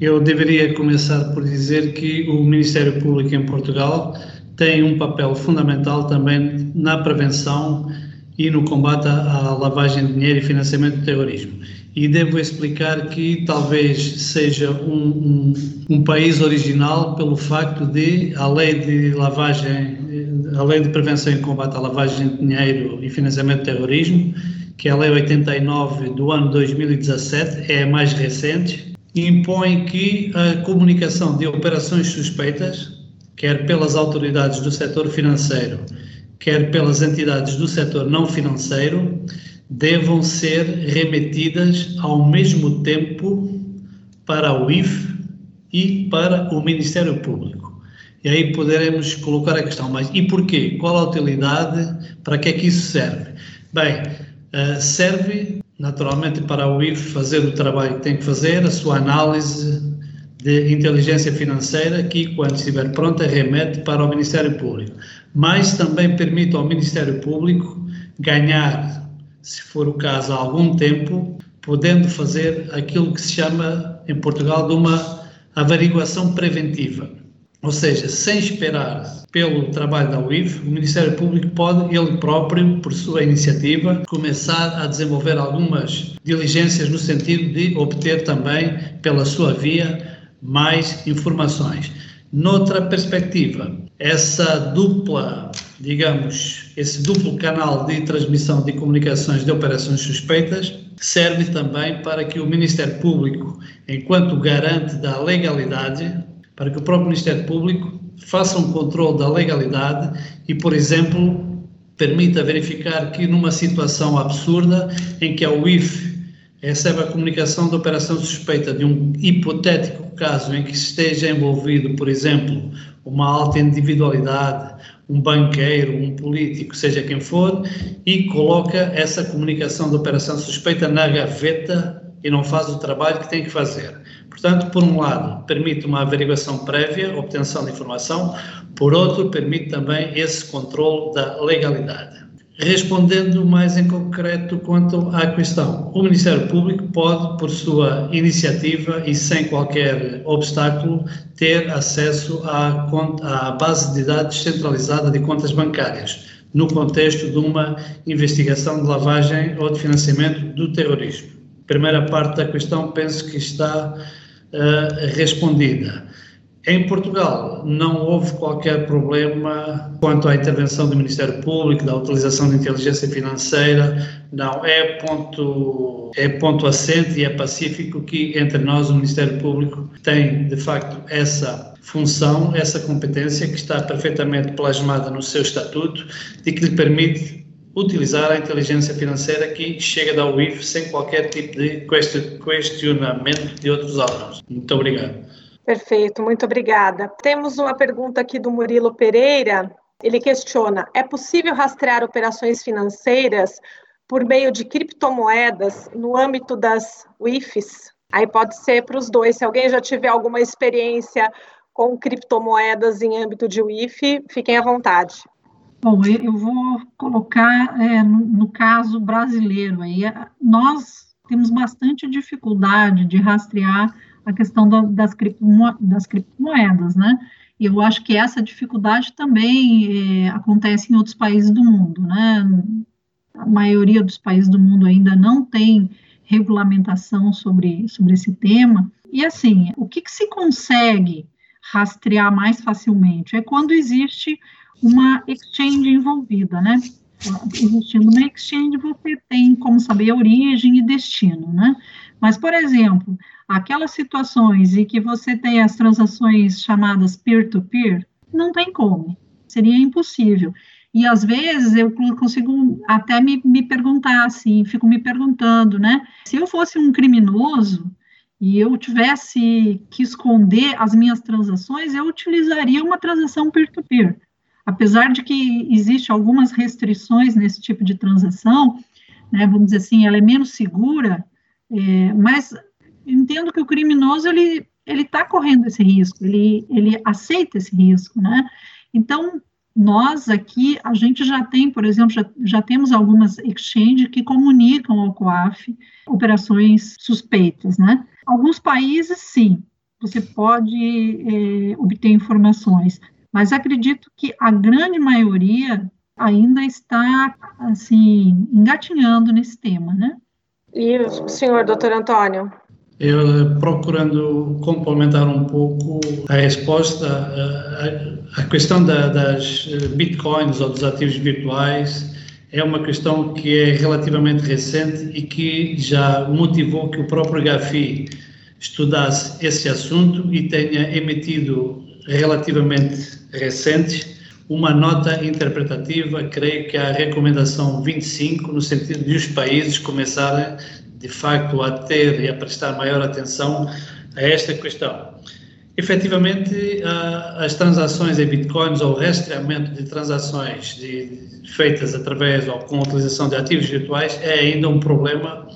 Eu deveria começar por dizer que o Ministério Público em Portugal tem um papel fundamental também na prevenção e no combate à lavagem de dinheiro e financiamento do terrorismo. E devo explicar que talvez seja um, um, um país original pelo facto de a lei de lavagem, a lei de prevenção e combate à lavagem de dinheiro e financiamento do terrorismo, que é a lei 89 do ano 2017, é a mais recente, impõe que a comunicação de operações suspeitas, quer pelas autoridades do setor financeiro, quer pelas entidades do setor não financeiro, devam ser remetidas ao mesmo tempo para o IF e para o Ministério Público. E aí poderemos colocar a questão, mas e porquê? Qual a utilidade? Para que é que isso serve? Bem, uh, serve naturalmente para o IF fazer o trabalho que tem que fazer, a sua análise de inteligência financeira, que quando estiver pronta remete para o Ministério Público. Mas também permite ao Ministério Público ganhar, se for o caso, algum tempo, podendo fazer aquilo que se chama em Portugal de uma averiguação preventiva. Ou seja, sem esperar pelo trabalho da UIF, o Ministério Público pode, ele próprio, por sua iniciativa, começar a desenvolver algumas diligências no sentido de obter também, pela sua via, mais informações. Noutra perspectiva, essa dupla, digamos, esse duplo canal de transmissão de comunicações de operações suspeitas serve também para que o Ministério Público, enquanto garante da legalidade, para que o próprio Ministério Público faça um controle da legalidade e, por exemplo, permita verificar que numa situação absurda em que a UIF recebe a comunicação de operação suspeita de um hipotético caso em que esteja envolvido, por exemplo, uma alta individualidade, um banqueiro, um político, seja quem for, e coloca essa comunicação de operação suspeita na gaveta e não faz o trabalho que tem que fazer. Portanto, por um lado, permite uma averiguação prévia, obtenção de informação, por outro, permite também esse controle da legalidade. Respondendo mais em concreto quanto à questão, o Ministério Público pode, por sua iniciativa e sem qualquer obstáculo, ter acesso à, à base de dados centralizada de contas bancárias, no contexto de uma investigação de lavagem ou de financiamento do terrorismo. Primeira parte da questão penso que está uh, respondida. Em Portugal não houve qualquer problema quanto à intervenção do Ministério Público, da utilização de inteligência financeira, não, é ponto, é ponto assente e é pacífico que entre nós o Ministério Público tem de facto essa função, essa competência que está perfeitamente plasmada no seu estatuto e que lhe permite utilizar a inteligência financeira que chega da UIF sem qualquer tipo de questionamento de outros órgãos. Muito obrigado. Perfeito, muito obrigada. Temos uma pergunta aqui do Murilo Pereira. Ele questiona: é possível rastrear operações financeiras por meio de criptomoedas no âmbito das UIFs? Aí pode ser para os dois. Se alguém já tiver alguma experiência com criptomoedas em âmbito de UIF, fiquem à vontade. Bom, eu vou colocar é, no, no, caso brasileiro aí. Nós temos bastante dificuldade de rastrear a questão da, das, criptomo, das criptomoedas, né? E eu acho que essa dificuldade também é, acontece em outros países do mundo, né? A maioria dos países do mundo ainda não tem regulamentação sobre, sobre esse tema. E assim, o que, que se consegue rastrear mais facilmente é quando existe uma exchange envolvida, né? Existindo uma exchange, você tem como saber origem e destino, né? Mas, por exemplo, aquelas situações em que você tem as transações chamadas peer-to-peer, -peer, não tem como, seria impossível. E às vezes eu consigo até me, me perguntar assim, fico me perguntando, né? Se eu fosse um criminoso e eu tivesse que esconder as minhas transações, eu utilizaria uma transação peer-to-peer. -peer apesar de que existe algumas restrições nesse tipo de transação, né, vamos dizer assim, ela é menos segura, é, mas entendo que o criminoso ele ele está correndo esse risco, ele ele aceita esse risco, né? Então nós aqui a gente já tem, por exemplo, já, já temos algumas exchanges que comunicam ao COAF operações suspeitas, né? Alguns países sim, você pode é, obter informações mas acredito que a grande maioria ainda está, assim, engatinhando nesse tema, né? E o senhor, doutor Antônio? Eu, procurando complementar um pouco a resposta, a, a questão da, das bitcoins ou dos ativos virtuais é uma questão que é relativamente recente e que já motivou que o próprio GAFI estudasse esse assunto e tenha emitido relativamente recente uma nota interpretativa, creio que a recomendação 25, no sentido de os países começarem de facto a ter e a prestar maior atenção a esta questão. Efetivamente, as transações em bitcoins ou o rastreamento de transações de, feitas através ou com a utilização de ativos virtuais é ainda um problema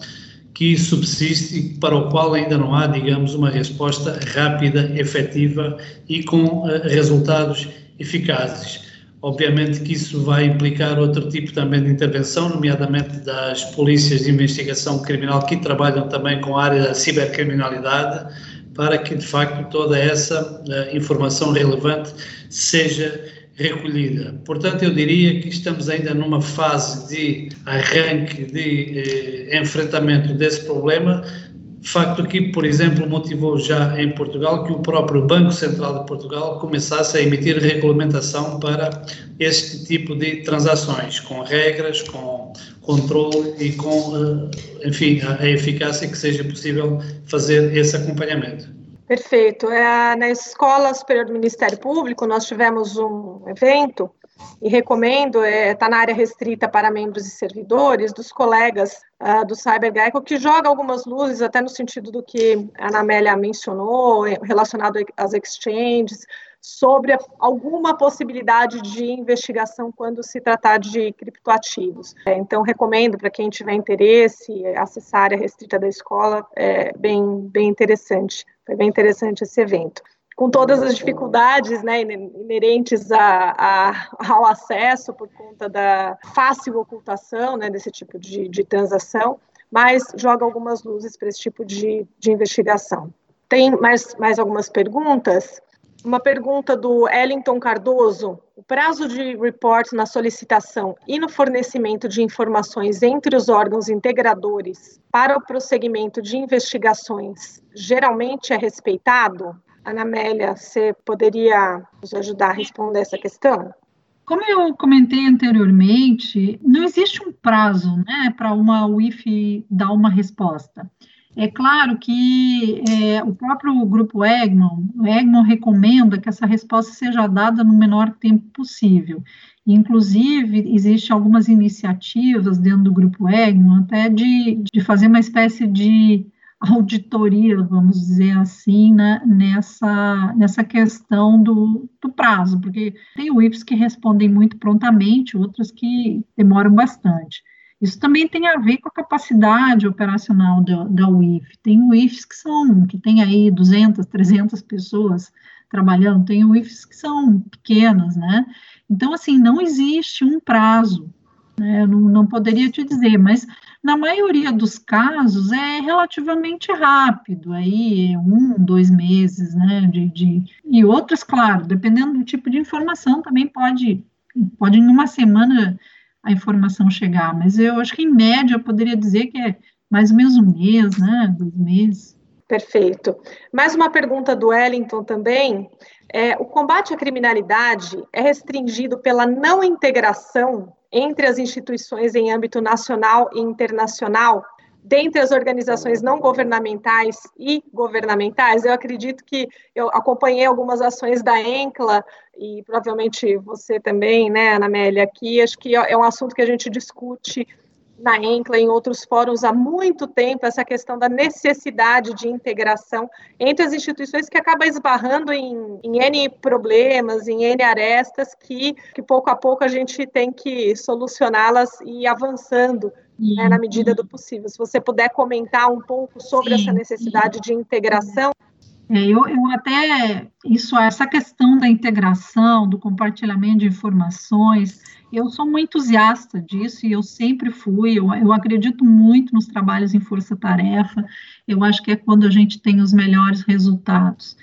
que subsiste e para o qual ainda não há, digamos, uma resposta rápida, efetiva e com uh, resultados eficazes. Obviamente que isso vai implicar outro tipo também de intervenção, nomeadamente das polícias de investigação criminal que trabalham também com a área da cibercriminalidade, para que de facto toda essa uh, informação relevante seja recolhida. Portanto, eu diria que estamos ainda numa fase de arranque, de eh, enfrentamento desse problema, facto que, por exemplo, motivou já em Portugal que o próprio Banco Central de Portugal começasse a emitir regulamentação para este tipo de transações, com regras, com controle e com, eh, enfim, a eficácia que seja possível fazer esse acompanhamento. Perfeito. É, na Escola Superior do Ministério Público, nós tivemos um evento, e recomendo, está é, tá na área restrita para membros e servidores, dos colegas uh, do CyberGecko, que joga algumas luzes, até no sentido do que a Ana Amélia mencionou, é, relacionado às exchanges, sobre alguma possibilidade de investigação quando se tratar de criptoativos. É, então, recomendo para quem tiver interesse acessar a área restrita da escola, é bem, bem interessante. Foi bem interessante esse evento. Com todas as dificuldades né, inerentes a, a, ao acesso por conta da fácil ocultação né, desse tipo de, de transação, mas joga algumas luzes para esse tipo de, de investigação. Tem mais, mais algumas perguntas? Uma pergunta do Ellington Cardoso. O prazo de report na solicitação e no fornecimento de informações entre os órgãos integradores para o prosseguimento de investigações geralmente é respeitado? Ana Amélia, você poderia nos ajudar a responder essa questão? Como eu comentei anteriormente, não existe um prazo né, para uma UIF dar uma resposta. É claro que é, o próprio grupo Egmont, o Egmont recomenda que essa resposta seja dada no menor tempo possível. Inclusive, existem algumas iniciativas dentro do grupo Egmont até de, de fazer uma espécie de auditoria, vamos dizer assim, né, nessa, nessa questão do, do prazo, porque tem UIFs que respondem muito prontamente, outros que demoram bastante. Isso também tem a ver com a capacidade operacional da, da UIF. Tem UIFs que são, que tem aí 200, 300 pessoas trabalhando, tem UIFs que são pequenas, né? Então, assim, não existe um prazo, né? Eu não, não poderia te dizer, mas na maioria dos casos é relativamente rápido, aí um, dois meses, né? De, de, e outras, claro, dependendo do tipo de informação, também pode, pode em uma semana a informação chegar, mas eu acho que em média eu poderia dizer que é mais ou menos um mês, né, dois meses. Perfeito. Mais uma pergunta do Wellington também. É, o combate à criminalidade é restringido pela não integração entre as instituições em âmbito nacional e internacional, dentre as organizações não governamentais e governamentais, eu acredito que eu acompanhei algumas ações da ENCLA e provavelmente você também, né, Ana aqui, acho que é um assunto que a gente discute na ENCLA, em outros fóruns há muito tempo, essa questão da necessidade de integração entre as instituições que acaba esbarrando em, em N problemas, em N arestas, que, que pouco a pouco a gente tem que solucioná-las e ir avançando né, na medida do possível. Se você puder comentar um pouco sobre sim, essa necessidade sim. de integração. É, eu, eu até, isso, essa questão da integração, do compartilhamento de informações, eu sou muito entusiasta disso e eu sempre fui, eu, eu acredito muito nos trabalhos em força-tarefa, eu acho que é quando a gente tem os melhores resultados.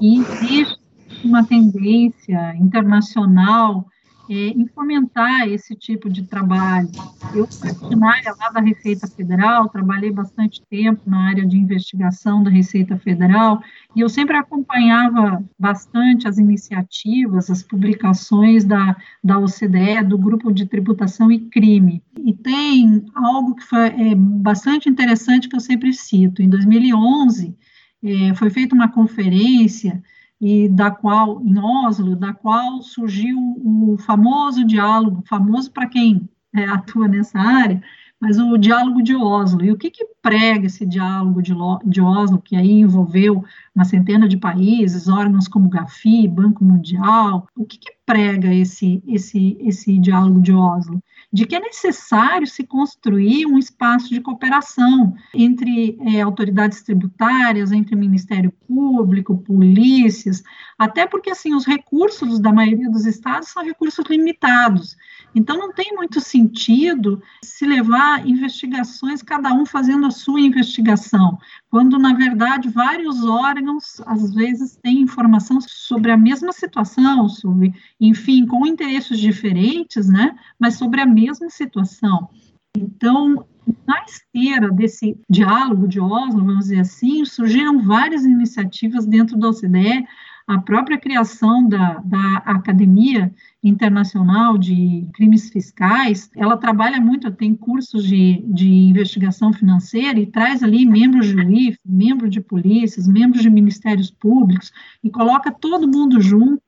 E existe uma tendência internacional é, em fomentar esse tipo de trabalho. Eu, funcionária lá da Receita Federal, trabalhei bastante tempo na área de investigação da Receita Federal, e eu sempre acompanhava bastante as iniciativas, as publicações da, da OCDE, do Grupo de Tributação e Crime. E tem algo que foi é, bastante interessante que eu sempre cito. Em 2011, é, foi feita uma conferência e da qual em Oslo, da qual surgiu o famoso diálogo, famoso para quem é, atua nessa área, mas o diálogo de Oslo. E o que, que prega esse diálogo de, de, Oslo, que aí envolveu uma centena de países, órgãos como GAFI, Banco Mundial? O que, que prega esse, esse, esse diálogo de Oslo? De que é necessário se construir um espaço de cooperação entre é, autoridades tributárias, entre Ministério Público, polícias, até porque assim os recursos da maioria dos estados são recursos limitados. Então, não tem muito sentido se levar investigações, cada um fazendo a sua investigação, quando, na verdade, vários órgãos, às vezes, têm informação sobre a mesma situação, sobre, enfim, com interesses diferentes, né, mas sobre a mesma situação. Então, na esteira desse diálogo de Oslo, vamos dizer assim, surgiram várias iniciativas dentro da OCDE, a própria criação da, da Academia Internacional de Crimes Fiscais, ela trabalha muito, tem cursos de, de investigação financeira e traz ali membros de UIF, membros de polícias, membros de ministérios públicos e coloca todo mundo junto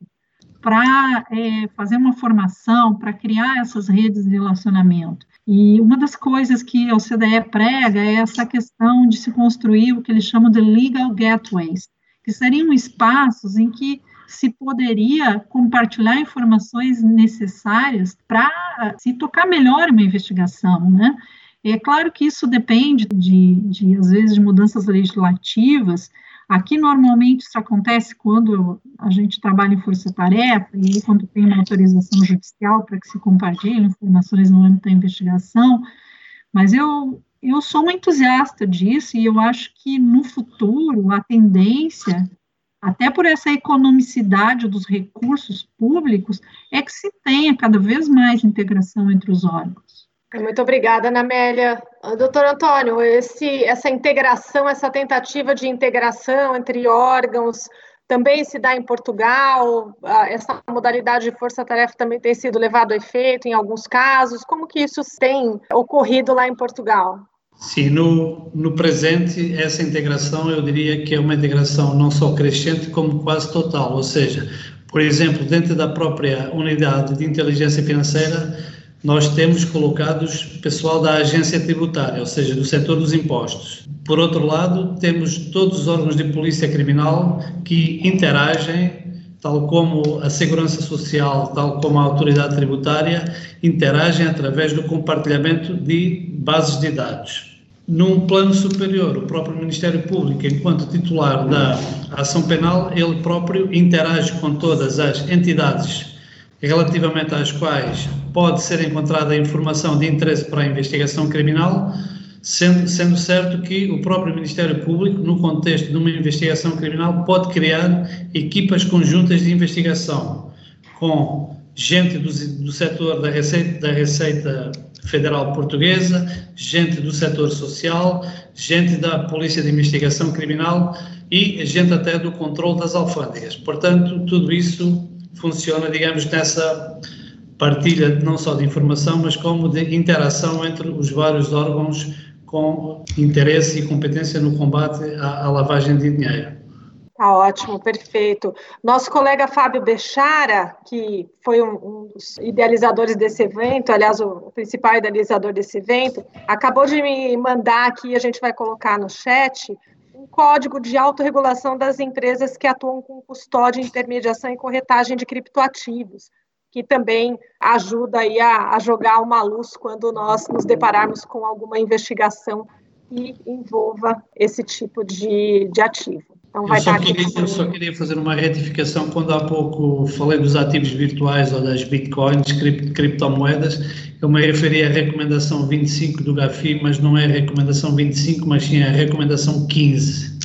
para é, fazer uma formação, para criar essas redes de relacionamento. E uma das coisas que a OCDE prega é essa questão de se construir o que eles chamam de legal gateways, que seriam espaços em que se poderia compartilhar informações necessárias para se tocar melhor uma investigação, né? É claro que isso depende de, de, às vezes, de mudanças legislativas. Aqui, normalmente, isso acontece quando a gente trabalha em força-tarefa e quando tem uma autorização judicial para que se compartilhem informações no âmbito da investigação. Mas eu, eu sou uma entusiasta disso e eu acho que no futuro a tendência, até por essa economicidade dos recursos públicos, é que se tenha cada vez mais integração entre os órgãos. Muito obrigada, Ana Amélia. Doutor Antônio, esse, essa integração, essa tentativa de integração entre órgãos, também se dá em Portugal, essa modalidade de força-tarefa também tem sido levado a efeito em alguns casos. Como que isso tem ocorrido lá em Portugal? Sim, no, no presente, essa integração eu diria que é uma integração não só crescente, como quase total. Ou seja, por exemplo, dentro da própria unidade de inteligência financeira, nós temos colocados pessoal da agência tributária, ou seja, do setor dos impostos. Por outro lado, temos todos os órgãos de polícia criminal que interagem, tal como a Segurança Social, tal como a Autoridade Tributária, interagem através do compartilhamento de bases de dados. Num plano superior, o próprio Ministério Público, enquanto titular da ação penal, ele próprio interage com todas as entidades relativamente às quais pode ser encontrada informação de interesse para a investigação criminal, sendo, sendo certo que o próprio Ministério Público, no contexto de uma investigação criminal, pode criar equipas conjuntas de investigação com gente do, do setor da Receita, da Receita Federal Portuguesa, gente do setor social, gente da Polícia de Investigação Criminal e gente até do controle das alfândegas. Portanto, tudo isso funciona, digamos, nessa partilha não só de informação, mas como de interação entre os vários órgãos com interesse e competência no combate à, à lavagem de dinheiro. Tá ótimo, perfeito. Nosso colega Fábio Bechara, que foi um, um, dos idealizadores desse evento, aliás, o, principal idealizador desse evento, acabou de me mandar aqui, a gente vai colocar no chat, código de autorregulação das empresas que atuam com custódia, intermediação e corretagem de criptoativos que também ajuda aí a, a jogar uma luz quando nós nos depararmos com alguma investigação que envolva esse tipo de, de ativo. Então, vai eu, só queria, eu só queria fazer uma retificação. Quando há pouco falei dos ativos virtuais ou das bitcoins, cript, criptomoedas, eu me referi à recomendação 25 do GAFI, mas não é a recomendação 25, mas sim a recomendação 15.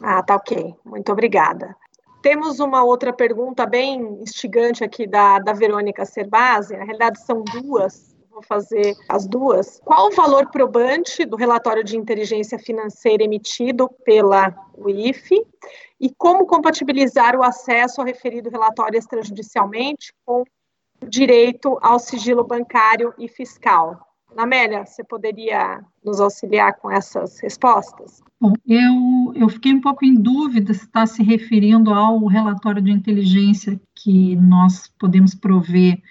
Ah, tá ok. Muito obrigada. Temos uma outra pergunta bem instigante aqui da, da Verônica Cerbasi, na realidade são duas, vou fazer as duas. Qual o valor probante do relatório de inteligência financeira emitido pela UIF e como compatibilizar o acesso ao referido relatório extrajudicialmente com o direito ao sigilo bancário e fiscal? Amélia, você poderia nos auxiliar com essas respostas? Bom, eu, eu fiquei um pouco em dúvida se está se referindo ao relatório de inteligência que nós podemos prover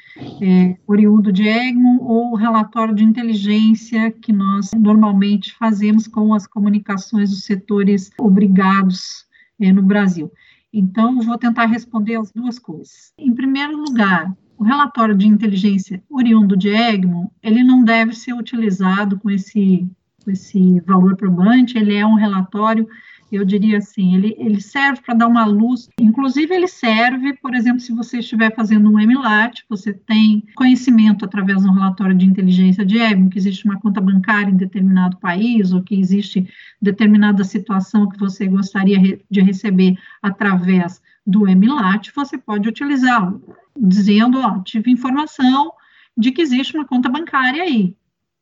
é, oriundo de Egmont ou o relatório de inteligência que nós normalmente fazemos com as comunicações dos setores obrigados é, no Brasil. Então, vou tentar responder as duas coisas. Em primeiro lugar, o relatório de inteligência oriundo de Egmont, ele não deve ser utilizado com esse, com esse valor probante, ele é um relatório, eu diria assim, ele, ele serve para dar uma luz, inclusive ele serve, por exemplo, se você estiver fazendo um MLAT, você tem conhecimento através de um relatório de inteligência de Egmont, que existe uma conta bancária em determinado país, ou que existe determinada situação que você gostaria de receber através do MLAT, você pode utilizá-lo dizendo, ó, tive informação de que existe uma conta bancária aí,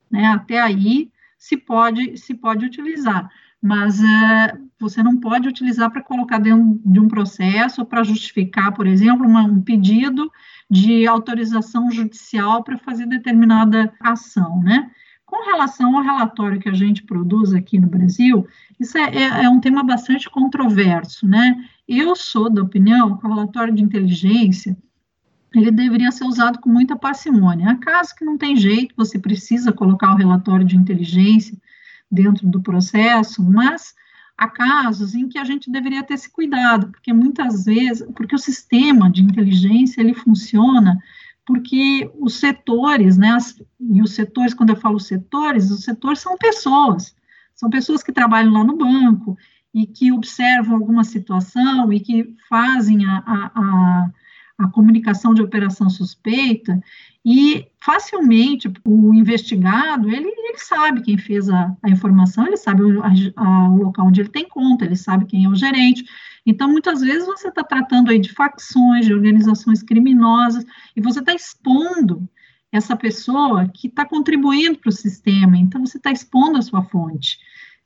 né? Até aí se pode se pode utilizar, mas uh, você não pode utilizar para colocar dentro de um processo para justificar, por exemplo, uma, um pedido de autorização judicial para fazer determinada ação, né? Com relação ao relatório que a gente produz aqui no Brasil, isso é, é, é um tema bastante controverso, né? Eu sou da opinião que o relatório de inteligência ele deveria ser usado com muita parcimônia. Há casos que não tem jeito, você precisa colocar o relatório de inteligência dentro do processo, mas há casos em que a gente deveria ter esse cuidado, porque muitas vezes, porque o sistema de inteligência ele funciona porque os setores, né, as, e os setores, quando eu falo setores, os setores são pessoas, são pessoas que trabalham lá no banco e que observam alguma situação e que fazem a, a, a a comunicação de operação suspeita e facilmente o investigado, ele, ele sabe quem fez a, a informação, ele sabe o, a, o local onde ele tem conta, ele sabe quem é o gerente. Então, muitas vezes você está tratando aí de facções, de organizações criminosas, e você está expondo essa pessoa que está contribuindo para o sistema, então você está expondo a sua fonte.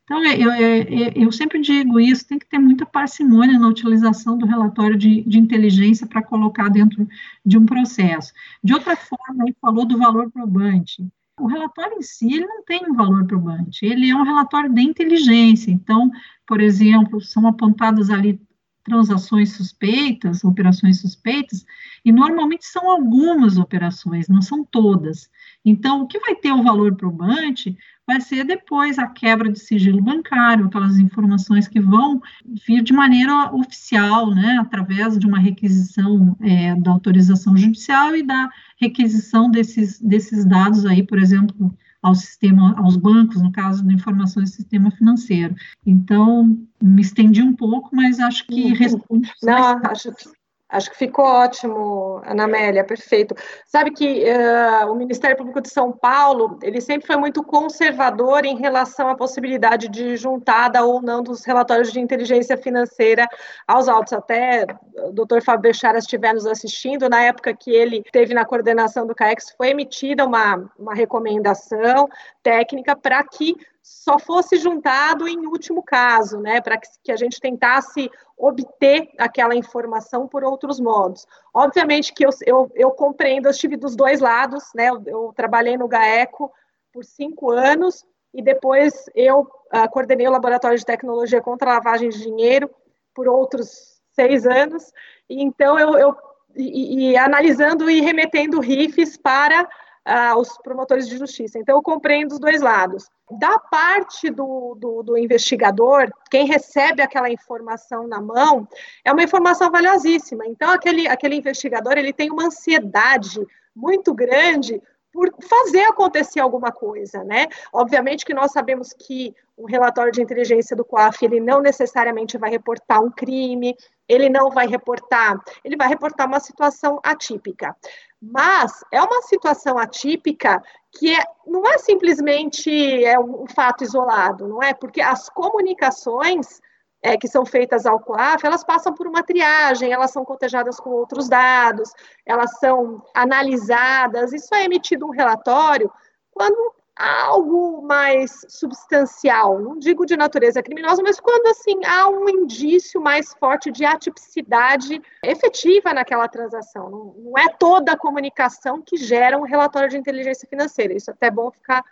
Então, eu, eu, eu, sempre digo isso, tem que ter muita parcimônia na utilização do relatório de, de inteligência para colocar dentro de um processo. De outra forma, ele falou do valor probante. O relatório em si, ele não tem um valor probante, ele é um relatório de inteligência. Então, por exemplo, são apontadas ali transações suspeitas, operações suspeitas, e normalmente são algumas operações, não são todas. Então, o que vai ter o valor probante vai ser depois a quebra de sigilo bancário, aquelas informações que vão vir de maneira oficial, né, através de uma requisição é, da autorização judicial e da requisição desses, desses dados aí, por exemplo, ao sistema, aos bancos, no caso de informações do sistema financeiro. Então, me estendi um pouco, mas acho que responde. Não, acho que Acho que ficou ótimo, Ana Amélia, perfeito. Sabe que uh, o Ministério Público de São Paulo, ele sempre foi muito conservador em relação à possibilidade de juntada ou não dos relatórios de inteligência financeira aos autos. Até o doutor Fábio Bechara estiver nos assistindo, na época que ele teve na coordenação do CAEX, foi emitida uma, uma recomendação técnica para que só fosse juntado em último caso, né, para que, que, a gente tentasse obter aquela informação por outros modos. Obviamente que eu, eu, eu compreendo, eu estive dos dois lados, né, eu, eu trabalhei no GAECO por cinco anos, e depois eu uh, coordenei o Laboratório de Tecnologia contra a Lavagem de Dinheiro por outros seis anos, e então eu, eu e, e analisando e remetendo RIFs para uh, os promotores de justiça. Então, eu compreendo os dois lados. Da parte do, do, do, investigador, quem recebe aquela informação na mão, é uma informação valiosíssima. Então, aquele, aquele investigador ele tem uma ansiedade muito grande por fazer acontecer alguma coisa, né? Obviamente que nós sabemos que um relatório de inteligência do COAF, ele não necessariamente vai reportar um crime, ele não vai reportar, ele vai reportar uma situação atípica. Mas é uma situação atípica que é, não é simplesmente é um fato isolado, não é? Porque as comunicações é, que são feitas ao COAF, elas passam por uma triagem, elas são cotejadas com outros dados, elas são analisadas, isso é emitido um relatório quando algo mais substancial, não digo de natureza criminosa, mas quando assim há um indício mais forte de atipicidade efetiva naquela transação. Não, não é toda a comunicação que gera um relatório de inteligência financeira. Isso é até bom ficar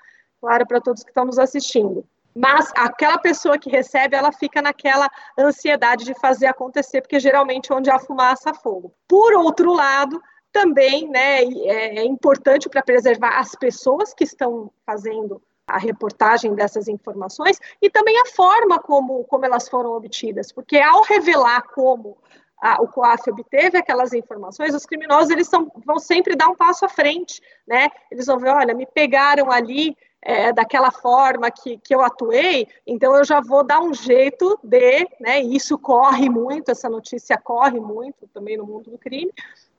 claro para todos que estão nos assistindo. Mas aquela pessoa que recebe, ela fica naquela ansiedade de fazer acontecer, porque geralmente é onde há fumaça, fogo. Por outro lado, também né, é, é importante para preservar as pessoas que estão fazendo a reportagem dessas informações e também a forma como, como elas foram obtidas, porque ao revelar como a, o COAF obteve aquelas informações, os criminosos eles são, vão sempre dar um passo à frente, né? Eles vão ver, olha, me pegaram ali é, daquela forma que, que eu atuei, então eu já vou dar um jeito de, né? Isso corre muito, essa notícia corre muito também no mundo do crime,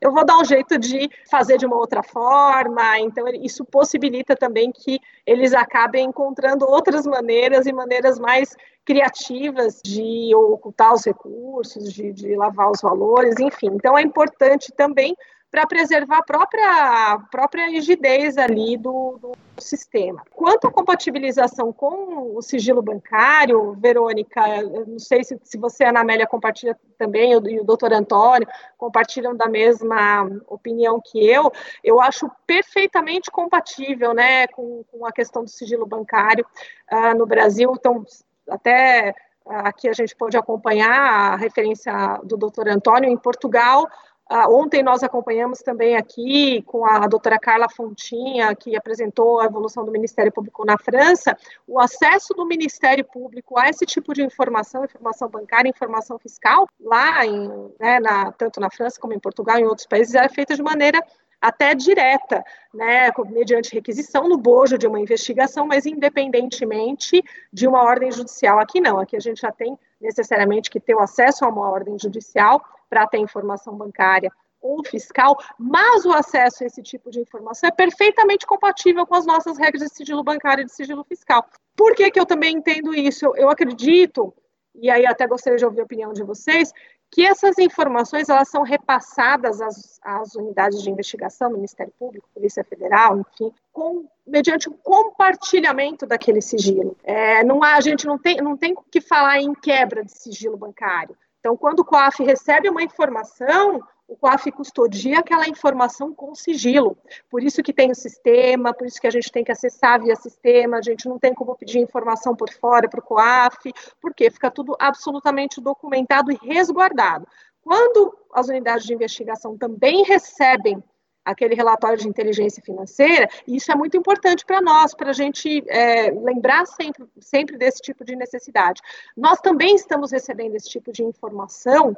eu vou dar um jeito de fazer de uma outra forma. Então, isso possibilita também que eles acabem encontrando outras maneiras e maneiras mais criativas de ocultar os recursos, de, de lavar os valores, enfim. Então, é importante também para preservar a própria, a própria rigidez ali do, do, sistema. Quanto à compatibilização com o sigilo bancário, Verônica, não sei se, se você, Ana Amélia, compartilha também, e o doutor Antônio, compartilham da mesma opinião que eu, eu acho perfeitamente compatível né, com, com a questão do sigilo bancário uh, no Brasil. Então, até aqui a gente pode acompanhar a referência do doutor Antônio, em Portugal, Uh, ontem nós acompanhamos também aqui com a doutora Carla Fontinha, que apresentou a evolução do Ministério Público na França, o acesso do Ministério Público a esse tipo de informação, informação bancária, informação fiscal, lá em, né, na, tanto na França como em Portugal e em outros países, é feita de maneira até direta, né, mediante requisição no bojo de uma investigação, mas independentemente de uma ordem judicial. Aqui não, aqui a gente já tem necessariamente que ter o acesso a uma ordem judicial para ter informação bancária ou fiscal, mas o acesso a esse tipo de informação é perfeitamente compatível com as nossas regras de sigilo bancário e de sigilo fiscal. Por que, que eu também entendo isso? Eu, eu acredito, e aí até gostaria de ouvir a opinião de vocês, que essas informações elas são repassadas às, às, unidades de investigação, Ministério Público, Polícia Federal, enfim, com, mediante o compartilhamento daquele sigilo. É, não há, a gente não tem, não tem que falar em quebra de sigilo bancário. Então, quando o COAF recebe uma informação, o COAF custodia aquela informação com sigilo. Por isso que tem o sistema, por isso que a gente tem que acessar via sistema, a gente não tem como pedir informação por fora para o COAF, porque fica tudo absolutamente documentado e resguardado. Quando as unidades de investigação também recebem aquele relatório de inteligência financeira, e isso é muito importante para nós, para a gente é, lembrar sempre, sempre desse tipo de necessidade. Nós também estamos recebendo esse tipo de informação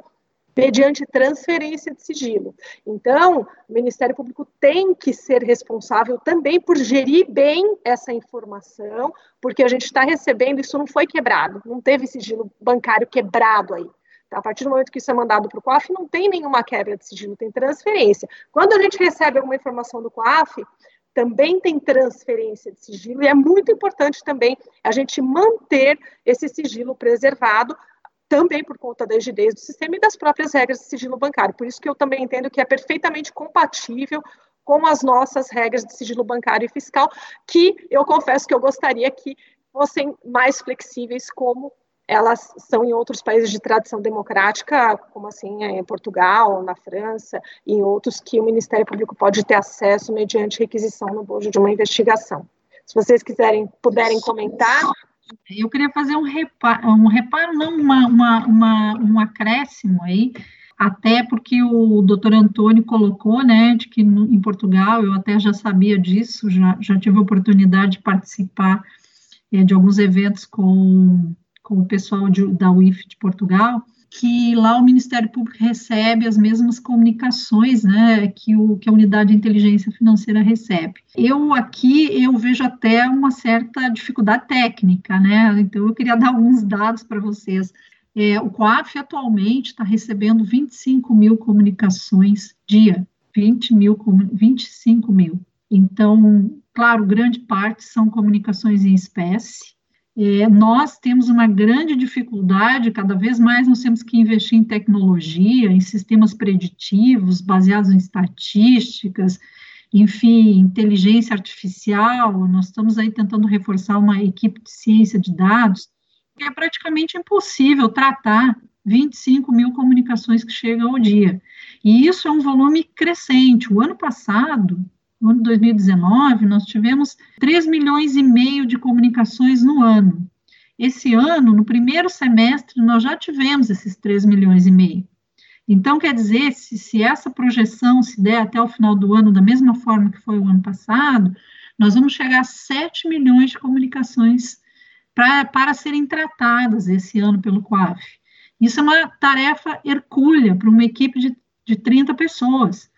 mediante transferência de sigilo. Então, o Ministério Público tem que ser responsável também por gerir bem essa informação, porque a gente está recebendo, isso não foi quebrado, não teve sigilo bancário quebrado aí. A partir do momento que isso é mandado para o COAF, não tem nenhuma quebra de sigilo, tem transferência. Quando a gente recebe alguma informação do COAF, também tem transferência de sigilo, e é muito importante também a gente manter esse sigilo preservado, também por conta da rigidez do sistema e das próprias regras de sigilo bancário. Por isso que eu também entendo que é perfeitamente compatível com as nossas regras de sigilo bancário e fiscal, que eu confesso que eu gostaria que fossem mais flexíveis, como elas são em outros países de tradição democrática, como assim em Portugal, na França, e em outros que o Ministério Público pode ter acesso mediante requisição no bojo de uma investigação. Se vocês quiserem, puderem comentar. Eu queria fazer um reparo, um reparo não, uma, uma, uma, um acréscimo aí, até porque o doutor Antônio colocou, né, de que no, em Portugal, eu até já sabia disso, já, já tive a oportunidade de participar é, de alguns eventos com com o pessoal de, da UIF de Portugal, que lá o Ministério Público recebe as mesmas comunicações né, que, o, que a unidade de inteligência financeira recebe. Eu aqui eu vejo até uma certa dificuldade técnica, né? Então eu queria [LAUGHS] dar alguns dados para vocês. É, o COAF atualmente está recebendo 25 mil comunicações dia, 20 mil, 25 mil. Então, claro, grande parte são comunicações em espécie, é, nós temos uma grande dificuldade, cada vez mais nós temos que investir em tecnologia, em sistemas preditivos, baseados em estatísticas, enfim, inteligência artificial, nós estamos aí tentando reforçar uma equipe de ciência de dados, é praticamente impossível tratar 25 mil comunicações que chegam ao dia. E isso é um volume crescente. O ano passado, no ano 2019, nós tivemos 3 milhões e meio de comunicações no ano. Esse ano, no primeiro semestre, nós já tivemos esses 3 milhões e meio. Então, quer dizer, se, se essa projeção se der até o final do ano da mesma forma que foi o ano passado, nós vamos chegar a 7 milhões de comunicações pra, para serem tratadas esse ano pelo COAF. Isso é uma tarefa hercúlea para uma equipe de, de 30 pessoas.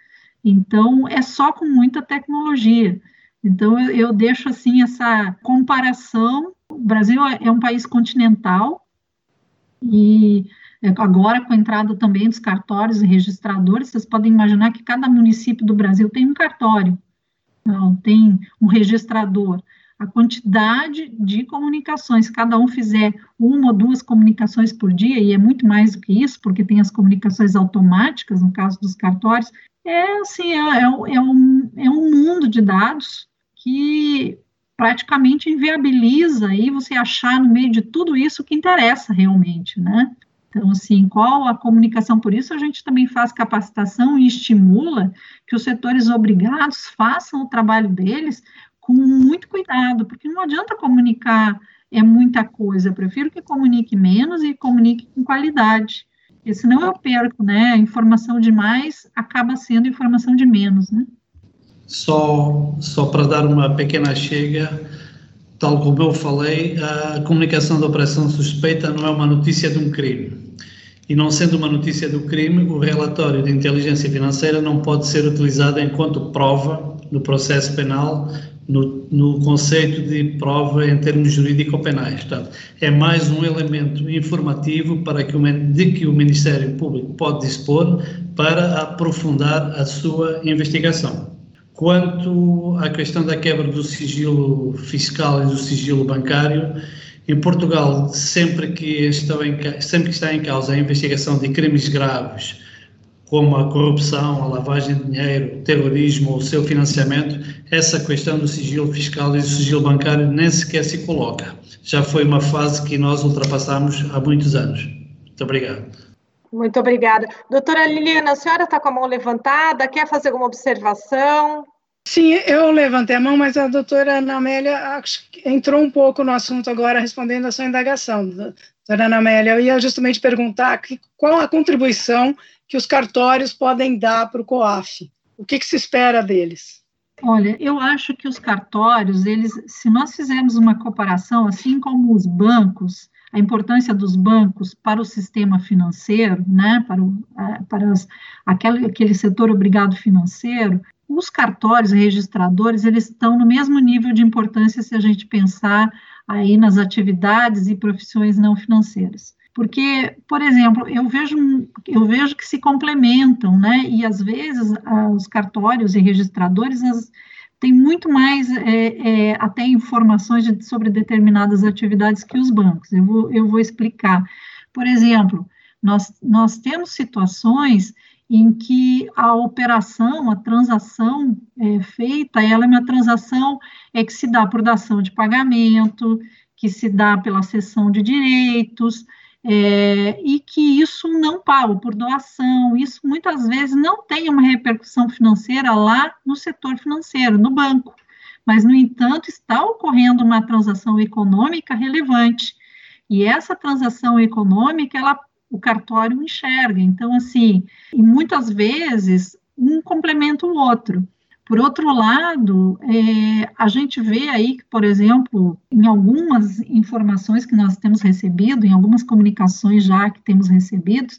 Então, é só com muita tecnologia. Então, eu, eu deixo assim essa comparação. O Brasil é, é um país continental e é, agora com a entrada também dos cartórios e registradores, vocês podem imaginar que cada município do Brasil tem um cartório, não, tem um registrador a quantidade de comunicações, cada um fizer uma ou duas comunicações por dia, e é muito mais do que isso, porque tem as comunicações automáticas, no caso dos cartórios, é assim, é, é, é um, é um mundo de dados que praticamente inviabiliza aí você achar no meio de tudo isso o que interessa realmente, né? Então, assim, qual a comunicação? Por isso, a gente também faz capacitação e estimula que os setores obrigados façam o trabalho deles com muito cuidado, porque não adianta comunicar é muita coisa, eu prefiro que comunique menos e comunique com qualidade, porque senão eu perco, né, informação demais acaba sendo informação de menos, né. Só, só para dar uma pequena chega, tal como eu falei, a comunicação da operação suspeita não é uma notícia de um crime. E não sendo uma notícia do crime, o relatório de inteligência financeira não pode ser utilizado enquanto prova no processo penal no, no, conceito de prova em termos jurídico-penais. Portanto, é mais um elemento informativo para que o, de que o Ministério Público pode dispor para aprofundar a sua investigação. Quanto à questão da quebra do sigilo fiscal e do sigilo bancário, em Portugal, sempre que, estão em, sempre que está em causa a investigação de crimes graves, como a corrupção, a lavagem de dinheiro, o terrorismo, o seu financiamento, essa questão do sigilo fiscal e do sigilo bancário nem sequer se coloca. Já foi uma fase que nós ultrapassamos há muitos anos. Muito obrigado. Muito obrigada. Doutora Liliana, a senhora está com a mão levantada, quer fazer alguma observação? Sim, eu levantei a mão, mas a doutora Ana Amélia entrou um pouco no assunto agora, respondendo a sua indagação. Doutora Ana Amélia, eu ia justamente perguntar qual a contribuição que os cartórios podem dar para o COAF? O que, que se espera deles? Olha, eu acho que os cartórios, eles, se nós fizermos uma comparação, assim como os bancos, a importância dos bancos para o sistema financeiro, né, para, o, para as, aquele, aquele setor obrigado financeiro, os cartórios registradores, eles estão no mesmo nível de importância se a gente pensar aí nas atividades e profissões não financeiras. Porque, por exemplo, eu vejo, eu vejo que se complementam, né? E às vezes os cartórios e registradores as, têm muito mais é, é, até informações de, sobre determinadas atividades que os bancos. Eu vou, eu vou explicar. Por exemplo, nós, nós temos situações em que a operação, a transação é, feita, ela é uma transação é, que se dá por dação de pagamento, que se dá pela cessão de direitos, é, e que isso não paga por doação, isso muitas vezes não tem uma repercussão financeira lá no setor financeiro, no banco, mas, no entanto, está ocorrendo uma transação econômica relevante, e essa transação econômica, ela, o cartório enxerga, então, assim, e muitas vezes, um complementa o outro, por outro lado, é, a gente vê aí que, por exemplo, em algumas informações que nós temos recebido, em algumas comunicações já que temos recebido,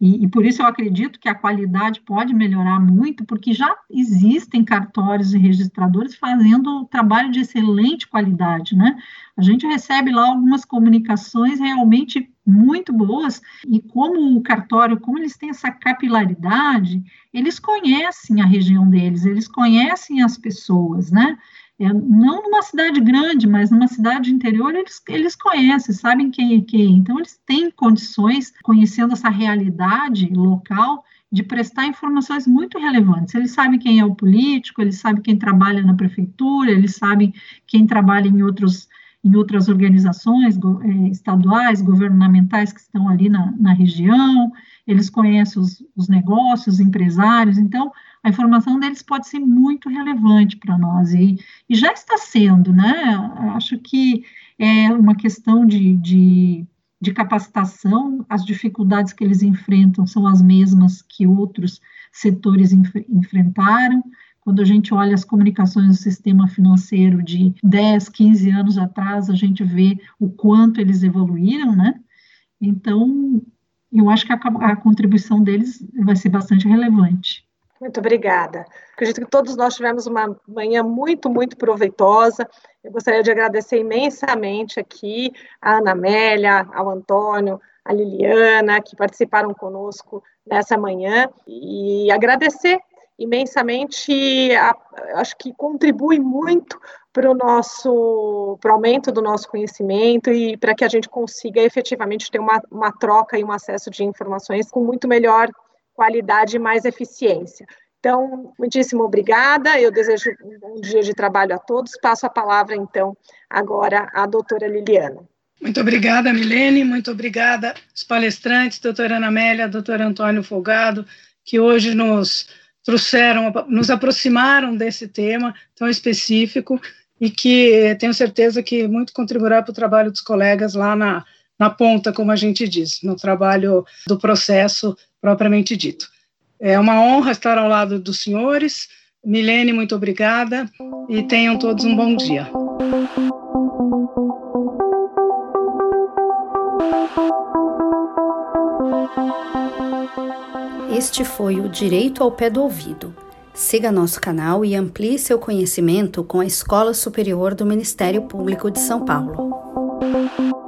e, e, por isso eu acredito que a qualidade pode melhorar muito, porque já existem cartórios e registradores fazendo trabalho de excelente qualidade, né? A gente recebe lá algumas comunicações realmente muito boas, e como o cartório, como eles têm essa capilaridade, eles conhecem a região deles, eles conhecem as pessoas, né? É, não numa cidade grande, mas numa cidade interior, eles, eles conhecem, sabem quem é quem. Então, eles têm condições, conhecendo essa realidade local, de prestar informações muito relevantes. Eles sabem quem é o político, eles sabem quem trabalha na prefeitura, eles sabem quem trabalha em outros em outras organizações é, estaduais, governamentais que estão ali na, na região, eles conhecem os, os, negócios, os empresários, então a informação deles pode ser muito relevante para nós, e, e, já está sendo, né? Acho que é uma questão de, de de capacitação, as dificuldades que eles enfrentam são as mesmas que outros setores enf enfrentaram. Quando a gente olha as comunicações do sistema financeiro de 10, 15 anos atrás, a gente vê o quanto eles evoluíram, né? Então, eu acho que a, a contribuição deles vai ser bastante relevante. Muito obrigada. Acredito que todos nós tivemos uma manhã muito, muito proveitosa. Eu gostaria de agradecer imensamente aqui a Ana Amélia, ao Antônio, a Liliana, que participaram conosco nessa manhã, e agradecer imensamente, a, acho que contribui muito para o nosso, para o aumento do nosso conhecimento e para que a gente consiga efetivamente ter uma, uma troca e um acesso de informações com muito melhor qualidade e mais eficiência. Então, muitíssimo obrigada. Eu desejo um dia de trabalho a todos. Passo a palavra, então, agora à doutora Liliana. Muito obrigada, Milene. Muito obrigada aos palestrantes, doutora Ana Amélia, doutor Antônio Folgado, que hoje nos trouxeram, nos aproximaram desse tema tão específico e que tenho certeza que muito contribuirá para o trabalho dos colegas lá na, na ponta, como a gente diz, no trabalho do processo propriamente dito. É uma honra estar ao lado dos senhores. Milene, muito obrigada e tenham todos um bom dia. Este foi o Direito ao Pé do Ouvido. Siga nosso canal e amplie seu conhecimento com a Escola Superior do Ministério Público de São Paulo.